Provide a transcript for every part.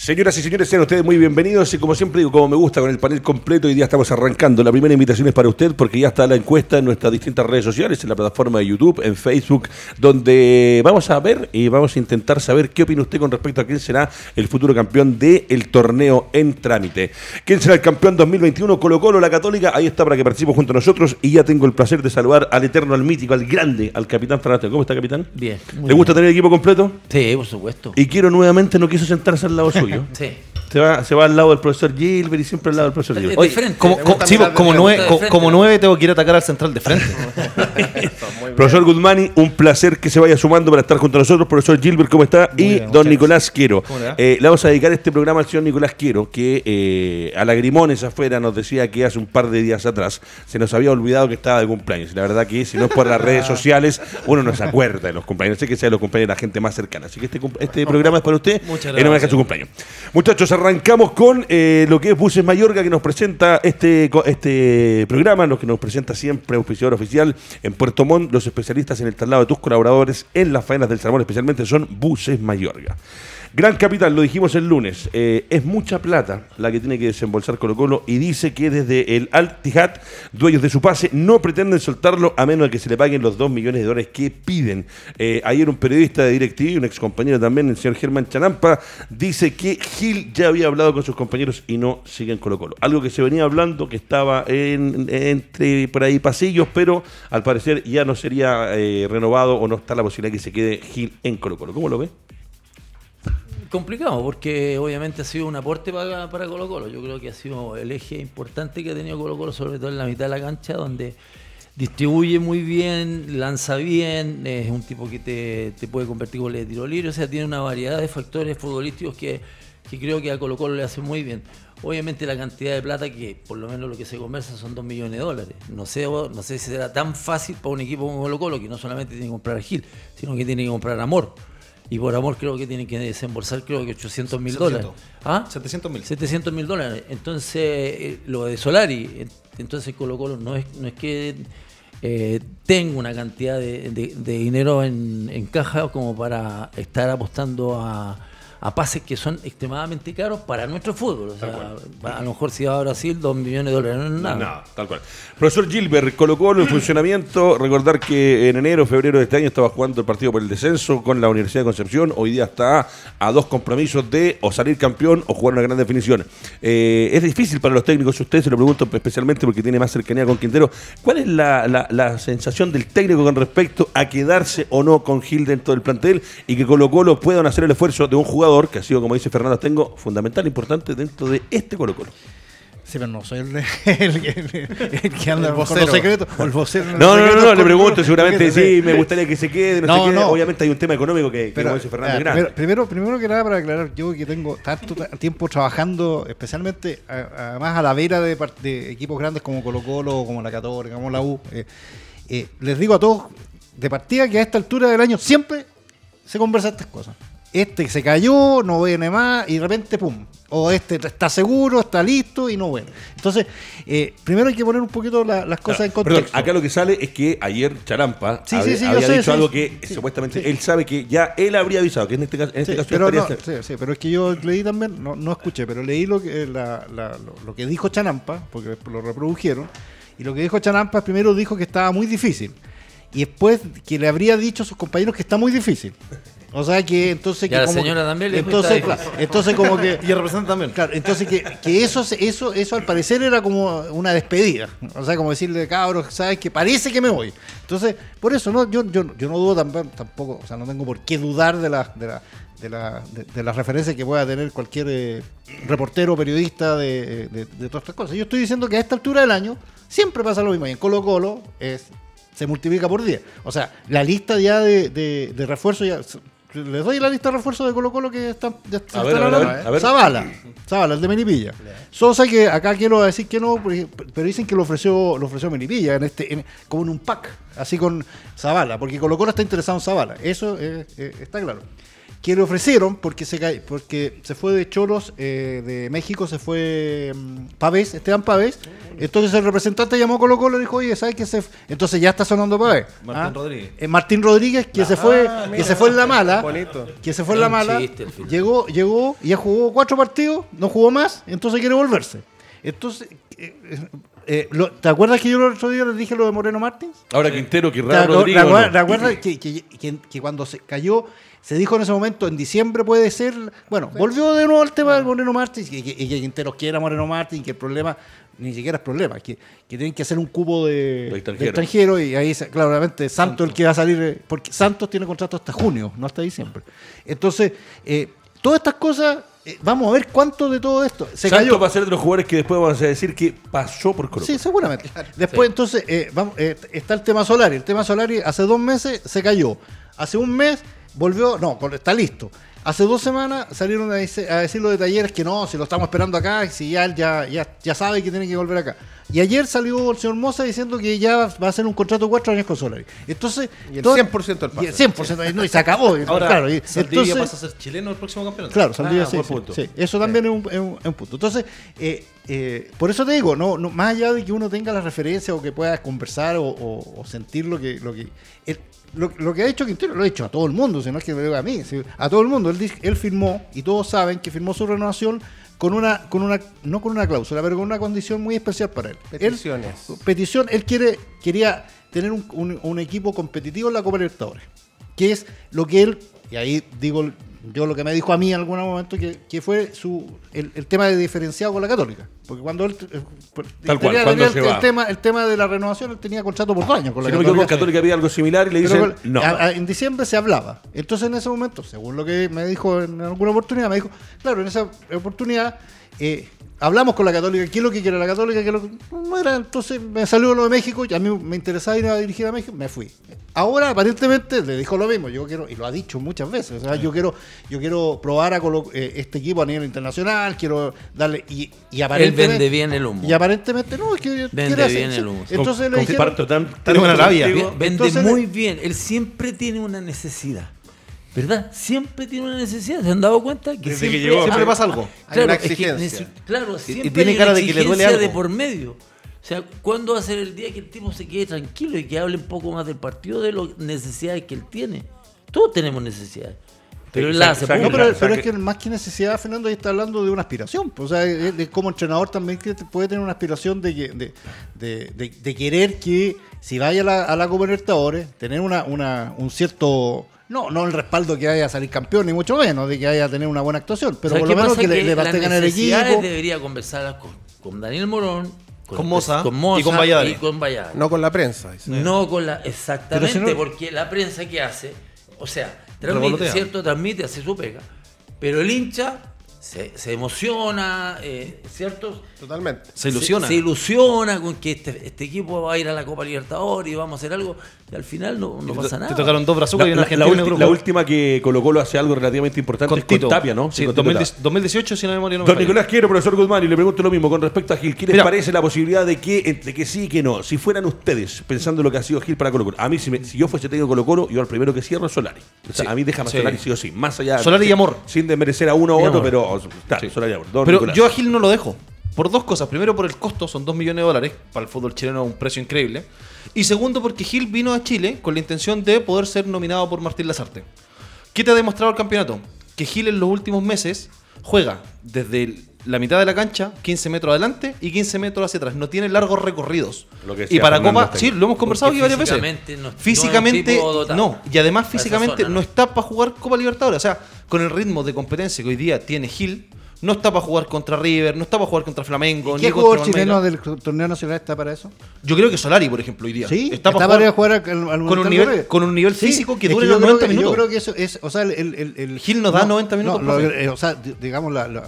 Señoras y señores, sean ustedes muy bienvenidos y como siempre digo, como me gusta con el panel completo, hoy día estamos arrancando. La primera invitación es para usted porque ya está la encuesta en nuestras distintas redes sociales, en la plataforma de YouTube, en Facebook, donde vamos a ver y vamos a intentar saber qué opina usted con respecto a quién será el futuro campeón del torneo en trámite. ¿Quién será el campeón 2021? Colo Colo, la Católica, ahí está para que participe junto a nosotros y ya tengo el placer de saludar al eterno, al mítico, al grande, al capitán Fernando. ¿Cómo está, capitán? Bien. ¿Le gusta tener equipo completo? Sí, por supuesto. Y quiero nuevamente, no quiso sentarse al lado suyo. Sí. Se va, se va al lado del profesor Gilbert y siempre al lado del profesor Es Gilbert. de Oye. Como, sí, de como, nueve, de como nueve tengo que ir a atacar al central de frente. profesor Guzmani, un placer que se vaya sumando para estar junto a nosotros. Profesor Gilbert, ¿cómo está? Muy y bien, don Nicolás Quiero. Eh, le vamos a dedicar este programa al señor Nicolás Quiero, que eh, a lagrimones afuera nos decía que hace un par de días atrás se nos había olvidado que estaba de cumpleaños. Y la verdad que si no es por las redes sociales, uno no se acuerda de los cumpleaños. Sé que sea los cumpleaños de la gente más cercana. Así que este, este programa es para usted Muchas en homenaje a gracias. su cumpleaños. Muchachos, arrancamos con eh, lo que es Buses Mayorga, que nos presenta este, este programa, lo que nos presenta siempre auspiciador oficial en Puerto Montt. Los especialistas en el traslado de tus colaboradores en las faenas del salmón, especialmente son Buses Mayorga. Gran capital, lo dijimos el lunes, eh, es mucha plata la que tiene que desembolsar Colo Colo y dice que desde el Al Tijat, dueños de su pase, no pretenden soltarlo a menos de que se le paguen los 2 millones de dólares que piden. Eh, ayer un periodista de DirecTV, un ex compañero también, el señor Germán Chanampa, dice que Gil ya había hablado con sus compañeros y no siguen Colo Colo. Algo que se venía hablando, que estaba en- entre por ahí pasillos, pero al parecer ya no sería eh, renovado o no está la posibilidad que se quede Gil en Colo Colo. ¿Cómo lo ve? Complicado, porque obviamente ha sido un aporte para, para Colo Colo. Yo creo que ha sido el eje importante que ha tenido Colo Colo, sobre todo en la mitad de la cancha, donde distribuye muy bien, lanza bien, es un tipo que te, te puede convertir goles de tiro libre, o sea, tiene una variedad de factores futbolísticos que, que creo que a Colo Colo le hace muy bien. Obviamente la cantidad de plata que, por lo menos lo que se conversa, son 2 millones de dólares. No sé, no sé si será tan fácil para un equipo como Colo Colo, que no solamente tiene que comprar a Gil, sino que tiene que comprar amor. Y por amor creo que tienen que desembolsar creo que 800 mil 700. dólares. ¿Ah? 700 mil. 700 mil dólares. Entonces, eh, lo de Solari, eh, entonces Colo Colo no es, no es que eh, tenga una cantidad de, de- de dinero en, en caja como para estar apostando a, a pases que son extremadamente caros para nuestro fútbol. O sea, a lo mejor si va a Brasil, 2 millones de dólares no es nada. No, tal cual. Profesor Gilbert, Colo Colo en funcionamiento. Recordar que en enero, febrero de este año estaba jugando el partido por el descenso con la Universidad de Concepción. Hoy día está a dos compromisos de o salir campeón o jugar una gran definición. Eh, es difícil para los técnicos, usted se lo pregunto especialmente porque tiene más cercanía con Quintero. ¿Cuál es la, la- la sensación del técnico con respecto a quedarse o no con Gil dentro del plantel y que Colo Colo puedan hacer el esfuerzo de un jugador que ha sido, como dice Fernando Tengo, fundamental, importante dentro de este Colo Colo? Sí, pero no soy el, el, el- el que anda El con los secretos. o el vocero en No, no, no, no, le pregunto, seguramente sí, me gustaría que se quede, no, No, se quede. no. Obviamente hay un tema económico que, que Pero, como dice Fernando, es grande. primero, primero, primero que nada, para aclarar, yo que tengo tanto ta- tiempo trabajando, especialmente a- además a la vera de equipos grandes como Colo Colo, como la Católica, como la U, eh, eh, les digo a todos de partida que a esta altura del año siempre se conversan estas cosas. Este se cayó, no viene más, y de repente, pum. O este está seguro, está listo y no viene. Entonces, eh, primero hay que poner un poquito la- las cosas en Perdón, contexto. acá lo que sale es que ayer Charampa Sí, había, sí, sí, yo había sé, dicho algo que supuestamente él sabe que ya él habría avisado, que en este caso, en este caso pero, no, sí, sí, pero es que yo leí también, no, no escuché, pero leí lo que, la- la- lo, lo que dijo Chanampa, porque lo reprodujeron, y lo que dijo Chanampa primero dijo que estaba muy difícil, y después que le habría dicho a sus compañeros que está muy difícil. O sea que entonces Y que a la como señora que- también le entonces, claro, entonces como que Y el representante también. Claro, entonces que, que eso, se- eso, eso al parecer era como una despedida. O sea, como decirle, cabros, sabes que parece que me voy. Entonces, por eso, ¿no? Yo, yo, yo no dudo tamp- tampoco, o sea, no tengo por qué dudar de la, de la, de la, de, de las referencias que pueda tener cualquier eh, reportero, periodista de, de- de todas estas cosas. Yo estoy diciendo que a esta altura del año siempre pasa lo mismo. Y en Colo Colo es, se multiplica por 10. O sea, la lista ya de, de, de refuerzo ya. Les doy la lista de refuerzos de Colo Colo que están. ya están ver, ver, a hablando. ver, a ver. Zavala, Zavala, el de Melipilla. Sosa, que acá quiero decir que no, pero dicen que lo ofreció, lo ofreció Melipilla, en este, en- como en un pack, así con Zavala, porque Colo Colo está interesado en Zavala. Eso eh, eh, está claro. Que le ofrecieron porque se porque se fue de Choros eh, de México se fue mm, Pavés Esteban Pavés entonces el representante llamó a Colo Colo y dijo oye sabes que se f-?" entonces ya está sonando Pavés Martín Rodríguez. Eh, Martín Rodríguez que se fue Ah, que mira, se fue en la mala bonito. que se fue en la mala llegó llegó y ya jugó cuatro partidos no jugó más entonces quiere volverse entonces eh, lo- ¿te acuerdas que yo el otro día les dije lo de Moreno Martins? Ahora Quintero, que ¿Te raro. ¿te acuerdas- te acuerdas que, que- que- que cuando se cayó, se dijo en ese momento, en diciembre puede ser. Bueno, volvió de nuevo el tema del Moreno Martins y que, Quinteros quiera Moreno Martins, que el problema ni siquiera es problema, que, que tienen que hacer un cupo de, De de extranjero. y ahí claramente Santos el que va a salir, eh, porque Santos tiene contrato hasta junio, no hasta diciembre. Entonces, eh, todas estas cosas, eh, vamos a ver cuánto de todo esto se Santos cayó. va a ser de los jugadores que después vamos a decir que pasó por Colo Sí, seguramente. Después, entonces, eh, vamos, eh, está el tema Solari. El tema Solari hace dos meses se cayó. Hace un mes volvió, no, está listo. Hace dos semanas salieron a, dice- a decir los de talleres que no, si lo estamos esperando acá, si ya, él ya, ya, ya sabe que tiene que volver acá. Y ayer salió el señor Moza diciendo que ya va a hacer un contrato de cuatro años con Solari. Entonces, Y el todo- 100% del y el pase. 100%, y no, y se acabó. Ahora, claro, y- entonces- pasa a ser chileno el próximo campeonato. Claro, Saldivia Ah, sí, sí, punto. sí. Eso también es un, es un- es un punto. Entonces, eh, eh, por eso te digo, no, no, más allá de que uno tenga la referencia o que pueda conversar o, o- o sentir lo que, lo que el- lo, lo que ha hecho Quintero, lo ha hecho a todo el mundo, si no es que me lo diga a mí, si- a todo el mundo. Él, él firmó, y todos saben que firmó su renovación con una, con una, no con una cláusula, pero con una condición muy especial para él. Él- Peticiones. petición, él quiere, quería tener un, un- un equipo competitivo en la Copa Libertadores. Que es lo que él, y ahí digo yo lo que me dijo a mí en algún momento, que, que fue su el, el tema de diferenciado con la Católica. Porque cuando él. eh, Tal cual, tenía- cuando se el, va. tema, el tema de la renovación, él tenía contrato por dos años con la Si no me equivoco, Católica. Católica había algo similar y le dicen con- no. a- a- en diciembre se hablaba. Entonces en ese momento, según lo que me dijo en alguna oportunidad, me dijo, claro, en esa oportunidad eh, hablamos con la Católica, qué es lo que quiere la Católica, qué es lo que no era. Entonces me salió lo de México y a mí me interesaba ir a dirigir a México, me fui. Ahora aparentemente le dijo lo mismo, yo quiero, y lo ha dicho muchas veces, o sea, yo quiero, yo quiero probar a colo- eh, este equipo a nivel internacional, quiero darle, y, y Él aparentemente... vende bien el humo. Y aparentemente no, es que Vende hacer- bien el humo. Entonces le dijeron, Comparto tan, Tiene buena. Ve- Vende Entonces muy bien. Él siempre tiene una necesidad. ¿Verdad? Siempre tiene una necesidad. ¿Se han dado cuenta? Que Desde que siempre, llegó. Siempre pasa algo. Hay una es que exigencia. claro, siempre tiene hay cara una de que le duele exigencia de por medio. O sea, ¿cuándo va a ser el día que el tipo se quede tranquilo y que hable un poco más del partido de las necesidades que él tiene? Todos tenemos necesidades. Pero él la hace. No, pero, que- es que más que necesidad, Fernando, ahí está hablando de una aspiración. pues, O sea, él, él como entrenador también que puede tener una aspiración de, que- de, de- de- de querer que si vaya a la, a la Copa Libertadores, tener una, una, un cierto... No, no el respaldo que vaya a salir campeón, ni mucho menos, de que vaya a tener una buena actuación, pero ¿Sabes por lo menos pasa? que le, le mantengan el equipo. debería conversarlas con, con Daniel Morón, Con Moza con Moza y con Valladares. y con Valladares. No con la prensa. dice. No con la. Exactamente, Pero si no- porque la prensa que hace, o sea, transmite. ¿cierto? Transmite, hace su pega. Pero el hincha se, se emociona, eh, ¿cierto? Totalmente. Se ilusiona. Se, ilusiona con que este, este equipo va a ir a la Copa Libertadores y vamos a hacer algo. Y al final no, no pasa Te nada. tocaron dos brazucas La, y la- una la última que Colo Colo hace algo relativamente importante es con Tapia, ¿no? Sí, con Tito 2010 Tapia. 2018, si no me memoria no me Don falla. Nicolás Quiero, profesor Guzmán, y le pregunto lo mismo con respecto a Gil. ¿Qué les Mira. parece la posibilidad de que, entre que sí y que no? Si fueran ustedes, pensando lo que ha sido Gil para Colo Colo, a mí, si, me- si yo fuese técnico de Colo Colo, yo al primero que cierro es Solari. O sea, Sí. a mí déjame Sí. Solari sí o sí, más allá. Solari y amor. Sin desmerecer a uno u otro, amor. pero. Solari Pero Nicolás. yo a Gil no lo dejo. Por dos cosas. Primero, por el costo, son 2 millones de dólares. Para el fútbol chileno, un precio increíble. Y segundo, porque Gil vino a Chile con la intención de poder ser nominado por Martín Lazarte. ¿Qué te ha demostrado el campeonato? Que Gil en los últimos meses juega desde el- la mitad de la cancha, 15 metros adelante y 15 metros hacia atrás. No tiene largos recorridos. Lo que y para Fernando Copa, sí, lo hemos conversado aquí varias veces. físicamente no- físicamente, no. Y además, físicamente, zona, no ¿no? está para jugar Copa Libertadores. O sea, con el ritmo de competencia que hoy día tiene Gil, no está para jugar contra River, no está para jugar contra Flamengo, ¿Qué ni jugador chileno del torneo nacional está para eso? Yo creo que Solari, por ejemplo, hoy día. Sí, está, está, para para ir a jugar. jugar al, al con un nivel- River. con un nivel físico que es dure los creo 90 que- minutos. Yo creo que eso es, o sea, el, el, Gil no da 90 minutos, no, lo- profe. eh, o sea, di- digamos, la, la-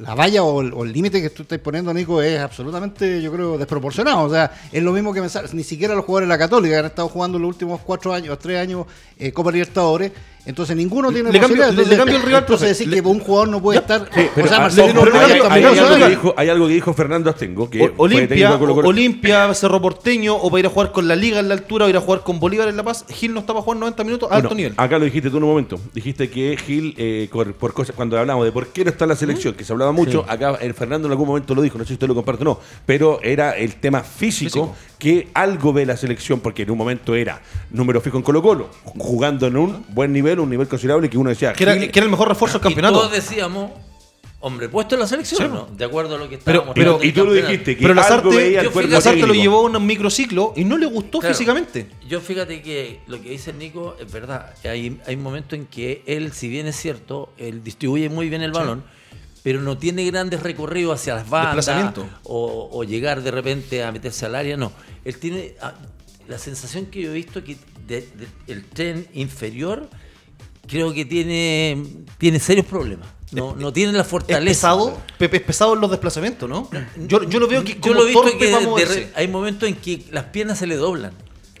la valla o el o el límite que tú estás poniendo, Nico, es absolutamente, yo creo, desproporcionado. O sea, es lo mismo que pensar, ni siquiera los jugadores de la Católica que han estado jugando los últimos cuatro años, tres años, eh, Copa Libertadores, Entonces ninguno tiene Le cambio- posibilidad. le- le Entonces, cambio el rival, entonces decir Le- que un jugador no puede estar. Sí, pero o sea, Marcelino no, pero Romero hay, algo que dijo, hay algo que dijo Fernando Astengo, que Olimpia, Olimpia, Cerro Porteño, o para ir a jugar con la Liga en la altura, o ir a jugar con Bolívar en La Paz, Gil no estaba jugando 90 minutos a alto nivel. Acá lo dijiste tú en un momento. Dijiste que Gil, eh, por, por cosas, cuando hablamos de por qué no está en la selección, que se hablaba mucho, acá el Fernando en algún momento lo dijo, no sé si usted lo comparte o no, pero era el tema físico, Físico. que algo ve la selección, porque en un momento era número fijo en Colo-Colo, jugando en un buen nivel, un nivel considerable, que uno decía, Que era, Gil- que era el mejor refuerzo del Y campeonato. todos decíamos, hombre, puesto en la selección, Sí, ¿no? De acuerdo a lo que Pero- estábamos pero- y tú lo dijiste, que Pero algo Lazarte, veía el yo cuerpo fíjate- Lazarte lo llevó a un microciclo y no le gustó Claro. físicamente. Yo fíjate que lo que dice Nico es verdad. Hay, hay momentos en que él, si bien es cierto, él distribuye muy bien el balón, pero no tiene grandes recorridos hacia las bandas o, o llegar de repente a meterse al área. No, él tiene ah, la sensación que yo he visto que de- de- el tren inferior creo que tiene, tiene serios problemas. No, no tiene la Es fortaleza. pesado, Pepe es pesado en los desplazamientos, ¿no? Yo, yo lo veo que Yo como lo he visto que de- hay momentos en que las piernas se le doblan.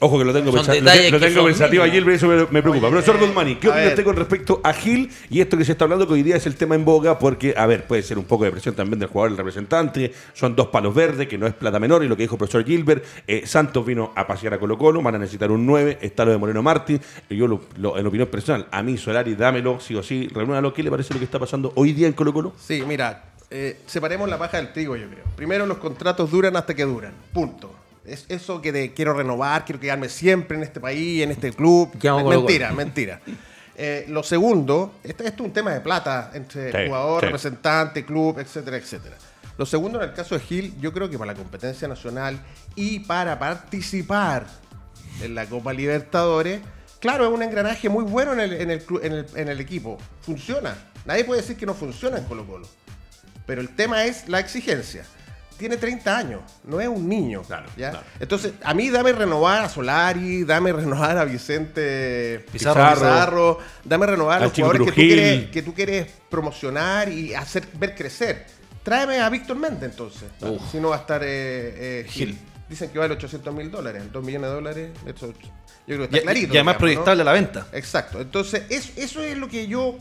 Ojo que lo tengo, Son pensa- lo te- tengo pensativo ayer, eso me, me preocupa. Profesor Guzmani, ¿qué opina usted con respecto a Gil y esto que se está hablando que hoy día es el tema en boga? Porque, a ver, puede ser un poco de presión también del jugador, el representante, son dos palos verdes, que no es plata menor, y lo que dijo el profesor Gilbert, eh, Santos vino a pasear a Colo Colo, van a necesitar un 9, está lo de Moreno Martín, y yo, lo- lo- en opinión personal, a mí Solari, dámelo, sí o sí, reúnalo, ¿qué le parece lo que está pasando hoy día en Colo Colo? Sí, mira, eh, separemos la paja del trigo, yo creo. Primero, los contratos duran hasta que duran. Punto. Es eso que de quiero renovar, quiero quedarme siempre en este país, en este club. Mentira, mentira. Eh, lo segundo, esto, esto es un tema de plata entre Sí, jugador, sí. representante, club, etcétera, etcétera. Lo segundo, en el caso de Gil, yo creo que para la competencia nacional y para participar en la Copa Libertadores, claro, es un engranaje muy bueno en el, en el, clu- en el- en el equipo. Funciona. Nadie puede decir que no funciona en Colo Colo. Pero el tema es la exigencia. Tiene 30 años, no es un niño. Claro, ¿ya? claro. Entonces, a mí dame renovar a Solari, dame renovar a Vicente Pizarro. Pizarro, dame renovar a los Chico jugadores que tú, quieres, que tú quieres promocionar y hacer ver crecer. Tráeme a Víctor Méndez entonces, si no va a estar eh, eh, Gil. Gil. Dicen que vale 800 mil dólares, 2 millones de dólares. Eso, yo creo que está Y, clarito. y además digamos, ¿no? proyectable a la venta. Exacto. Entonces, es- eso es lo que yo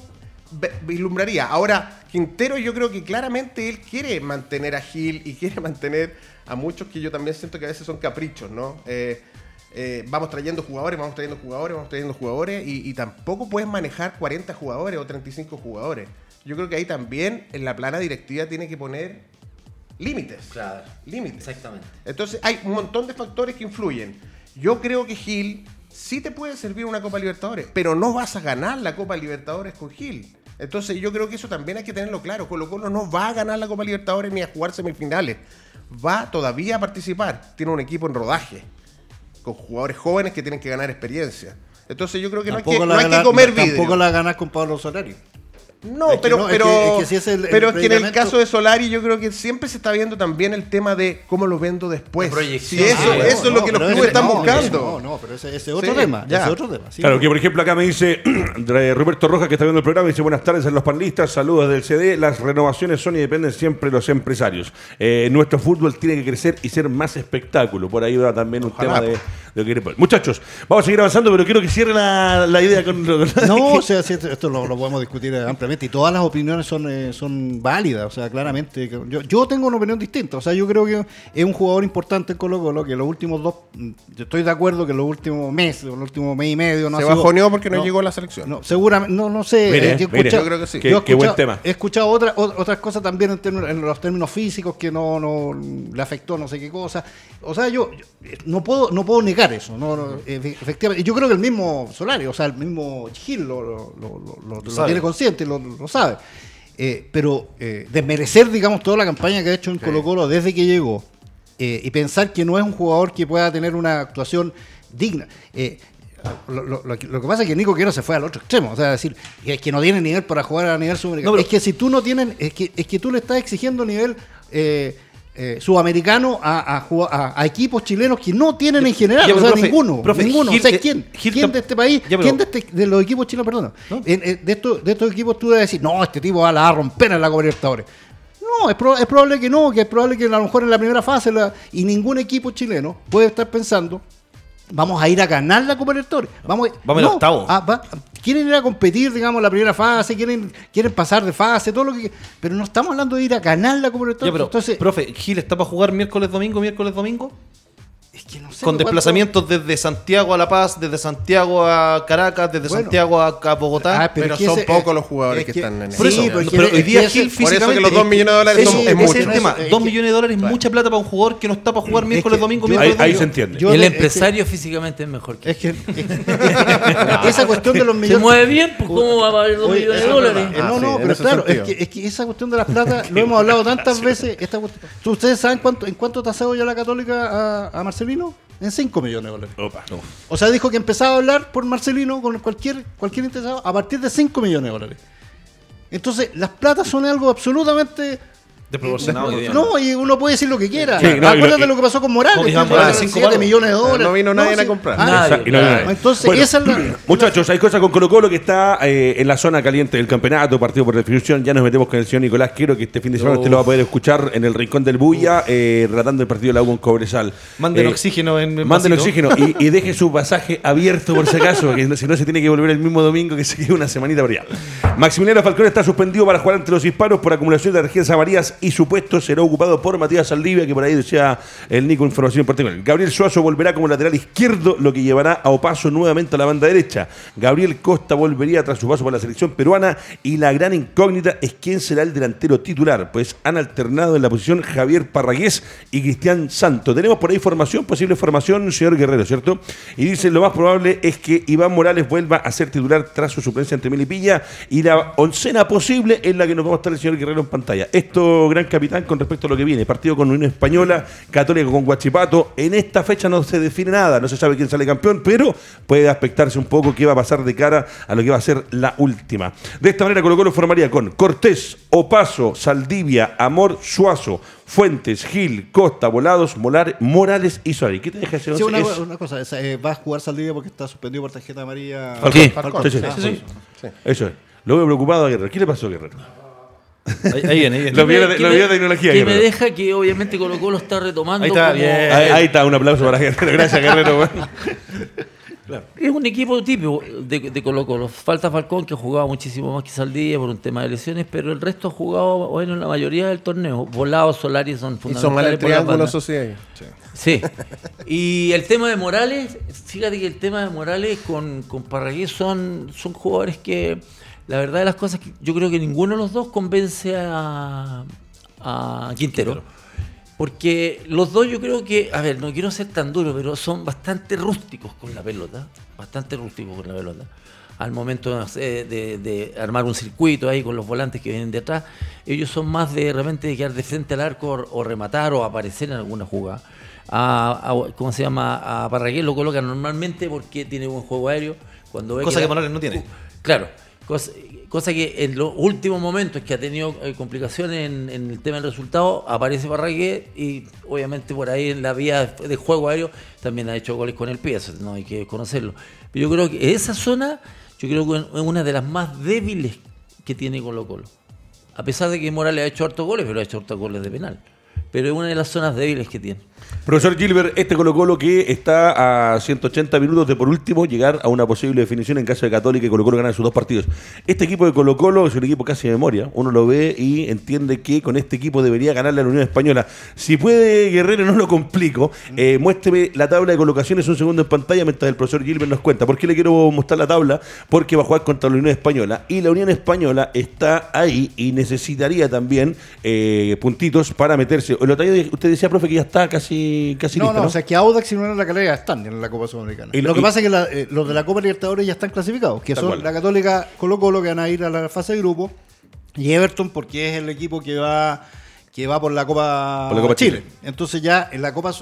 vislumbraría. Ahora, Quintero, yo creo que claramente él quiere mantener a Gil y quiere mantener a muchos que yo también siento que a veces son caprichos, ¿no? Eh, eh, vamos trayendo jugadores, vamos trayendo jugadores, vamos trayendo jugadores y, y tampoco puedes manejar 40 jugadores o 35 jugadores. Yo creo que ahí también en la plana directiva tiene que poner límites. Claro. Límites. Exactamente. Entonces hay un montón de factores que influyen. Yo creo que Gil sí te puede servir una Copa Libertadores, pero no vas a ganar la Copa Libertadores con Gil. Entonces yo creo que eso también hay que tenerlo claro. Colo Colo no va a ganar la Copa Libertadores ni a jugar semifinales. Va todavía a participar. Tiene un equipo en rodaje, con jugadores jóvenes que tienen que ganar experiencia. Entonces yo creo que no hay que, Tampoco no comer Tampoco vidrio. la ganas con Pablo Solari. No, Es que pero, no, es pero, que- es que si es el- el pero es que en el caso de Solari yo creo que siempre se está viendo también el tema de cómo lo vendo después. Si eso, Ah, eso es lo que los clubes ese- están no, buscando. No, no, pero ese, ese es otro Sí, tema. ya. ese es otro tema. sí. Claro, que por ejemplo acá me dice Roberto Rojas que está viendo el programa, dice buenas tardes a los panelistas, saludos del CD, las renovaciones son y dependen siempre de los empresarios. Eh, nuestro fútbol tiene que crecer y ser más espectáculo, por ahí va también un Ojalá, tema de, de lo que. Muchachos, vamos a seguir avanzando, pero quiero que cierre la, la idea con... No, o sea, sí, esto, esto lo, lo podemos discutir ampliamente y todas las opiniones son, eh, son válidas, o sea, claramente. Yo, yo tengo una opinión distinta, o sea, yo creo que es un jugador importante en Colo Colo, que los últimos dos, mm, yo estoy de acuerdo que los últimos meses, los últimos mes y medio, no Se bajoneó porque no llegó a la selección. No, seguramente, no, no sé. Mire, eh, yo he mire. escuchado- Yo creo que sí. Qué- yo he qué buen escuchado- tema. He escuchado otra- o- otras cosas también en, términos- en los términos físicos que no, no le afectó no sé qué cosa. O sea, yo, yo, eh, no puedo no puedo negar eso. No, no, efe- efectivamente. Yo creo que el mismo Solari, o sea, el mismo Gil lo, lo- lo- lo- tiene consciente, lo, lo sabe. Eh, pero eh, desmerecer, digamos, toda la campaña que ha hecho en Colo Colo desde que llegó eh, y pensar que no es un jugador que pueda tener una actuación digna. Lo, lo- lo que- pasa es que Nico Quiero se fue al otro extremo, o sea, decir, es que no tiene nivel para jugar a nivel sudamericano. No, es que si tú no tienes, es que, es que tú le estás exigiendo nivel eh, eh, sudamericano a, a, a- a equipos chilenos que no tienen en general, Ya, o sea, profe, ninguno, profe, ninguno. Gil, o sea, eh, ¿quién? Gil ¿Quién de este país? Ya, pero- ¿Quién de, este- de los equipos chilenos, perdón? En- en- de, estos, de estos equipos tú debes decir, no, este tipo va, la va a romper en la Copa Libertadores. No, es, proba- es probable que no, que es probable que a lo mejor en la primera fase la- y ningún equipo chileno puede estar pensando, vamos a ir a ganar la Copa Libertadores. Vamos, Vamos al octavo. ah, va- quieren ir a competir, digamos, la primera fase, quieren, quieren pasar de fase, todo lo que. Pero no estamos hablando de ir a ganar la Copa Ya, Libertadores. pero, Entonces, profe, ¿Gil está para jugar miércoles, domingo, miércoles, domingo? Es que no sé Con cuánto- desplazamientos desde Santiago a La Paz, desde Santiago a Caracas, desde Bueno. Santiago a, a Bogotá. Ah, Pero es que son ese- pocos los jugadores es que están en sí, eso. Por eso, porque pero hoy que día Gil por eso que físicamente... los dos millones de dólares son- es mucho. es el tema. Eso, es Dos que- millones de dólares es mucha plata para un jugador que no está para jugar miércoles, que domingo, miércoles, Ahí, se entiende. Yo- el es que- empresario físicamente es mejor que Es que, es que- esa cuestión de los Se millones. mueve bien, pues ¿cómo va a valer dos Oye, millones de dólares? Ah, no, no, pero claro, es que, es que esa cuestión de las plata lo hemos hablado tantas veces. Esta cuestión- ¿Tú- ¿Ustedes saben cuánto, en cuánto tasado ya la Católica a, a Marcelino? En 5 millones de dólares. Opa. O sea, dijo que empezaba a hablar por Marcelino con cualquier, cualquier interesado a partir de 5 millones de dólares. Entonces, las platas son algo absolutamente. Desproporcionado. No, y uno puede decir lo que quiera. Sí, no, lo- Acuérdate y- lo que pasó con Morales. Con que Iván fue Morales, de cinco 7 palos. millones de dólares. No vino nadie a comprar. Ah, Nadie. Nadie. Entonces, Bueno, esa es la. Muchachos, hay cosas con Colo Colo que está eh, en la zona caliente del campeonato, partido por definición. Ya nos metemos con el señor Nicolás Quiero, que este fin de semana usted lo va a poder escuchar en el rincón del Bulla, eh, relatando el partido de la U con Cobresal. Manden Eh, oxígeno en el Manden oxígeno y, y deje su pasaje abierto por si acaso, que si no se tiene que volver el mismo domingo que se quede una semanita por allá. Maximiliano Falcón está suspendido para jugar ante los hispanos por acumulación de tarjetas amarillas y su puesto será ocupado por Matías Saldivia, que por ahí decía el Nico información importante. Gabriel Suazo volverá como lateral izquierdo, lo que llevará a Opaso nuevamente a la banda derecha. Gabriel Costa volvería tras su paso por la selección peruana y la gran incógnita es quién será el delantero titular, pues han alternado en la posición Javier Parragués y Cristian Santo. Tenemos por ahí formación, posible formación, señor Guerrero, ¿cierto? Y dice, lo más probable es que Iván Morales vuelva a ser titular tras su suplencia ante Melipilla y la oncena posible es la que nos va a mostrar el señor Guerrero en pantalla. Esto, gran capitán, con respecto a lo que viene. Partido con Unión Española, Católica con Guachipato. En esta fecha no se define nada, no se sabe quién sale campeón, pero puede aspectarse un poco qué va a pasar de cara a lo que va a ser la última. De esta manera Colo Colo formaría con Cortés, Opaso, Saldivia, Amor, Suazo, Fuentes, Gil, Costa, Volados, Molar, Morales y Solari. ¿Qué te deja ese Sí, una, Es- una cosa, esa, eh, va a jugar Saldivia porque está suspendido por tarjeta amarilla. Falcón. Sí. Falcón. Ah, sí, sí. sí. Eso es. Lo veo preocupado a Guerrero. ¿Qué le pasó a Guerrero? Ahí, ahí viene, ahí viene. Lo vio de- me- tecnología, Que me Guerrero. deja que obviamente Colo Colo está retomando Ahí está, como- bien. Ahí, ahí está, un aplauso para Guerrero. Gracias, Guerrero. bueno. Es un equipo tipo de, de Colo Colo. Falta Falcón que ha jugado muchísimo más que Saldía por un tema de lesiones, pero el resto ha jugado bueno en la mayoría del torneo. Volados, Solari son mal fundamentales. el por la triángulo. Sí. Y el tema de Morales, fíjate que el tema de Morales con, con Parragués son, son jugadores que, la verdad de las cosas, que yo creo que ninguno de los dos convence a, a Quintero. Porque los dos yo creo que, a ver, no quiero ser tan duro, pero son bastante rústicos con la pelota. Bastante rústicos con la pelota. Al momento no sé, de, de armar un circuito ahí con los volantes que vienen de atrás, ellos son más de repente de quedar de frente al arco o, o rematar o aparecer en alguna jugada. A, a- ¿Cómo se llama? A Parragués lo colocan normalmente porque tiene buen juego aéreo. Cuando ve Cosa la- que Morales no tiene. Claro, cosa, que en los últimos momentos que ha tenido eh, complicaciones en, el tema del resultado, aparece Barragué y obviamente por ahí en la vía de juego aéreo también ha hecho goles con el pie, no hay que conocerlo. Pero yo creo que esa zona, yo creo que es una de las más débiles que tiene Colo Colo. A pesar de que Morales ha hecho hartos goles, pero ha hecho hartos goles de penal. Pero es una de las zonas débiles que tiene. Profesor Gilbert, este Colo Colo que está a 180 minutos de por último llegar a una posible definición en caso de Católica y Colo Colo ganar sus dos partidos. Este equipo de Colo Colo es un equipo casi de memoria. Uno lo ve y entiende que con este equipo debería ganarle a la Unión Española. Si puede, Guerrero, no lo complico. Eh, muéstreme la tabla de colocaciones un segundo en pantalla mientras el profesor Gilbert nos cuenta. ¿Por qué le quiero mostrar la tabla? Porque va a jugar contra la Unión Española y la Unión Española está ahí y necesitaría también eh, puntitos para meterse. El otro día usted decía, profe, que ya está casi, casi No, listo, no, ¿no? o sea que Audax y Unión La Calera están en la Copa Sudamericana. Y lo- lo que y- pasa es que la- eh, los de la Copa Libertadores ya están clasificados, que son cual. la Católica Colo Colo que van a ir a la fase de grupo y Everton porque es el equipo que va que va por la Copa, Por la Copa Chile. Chile. Entonces ya en la Copa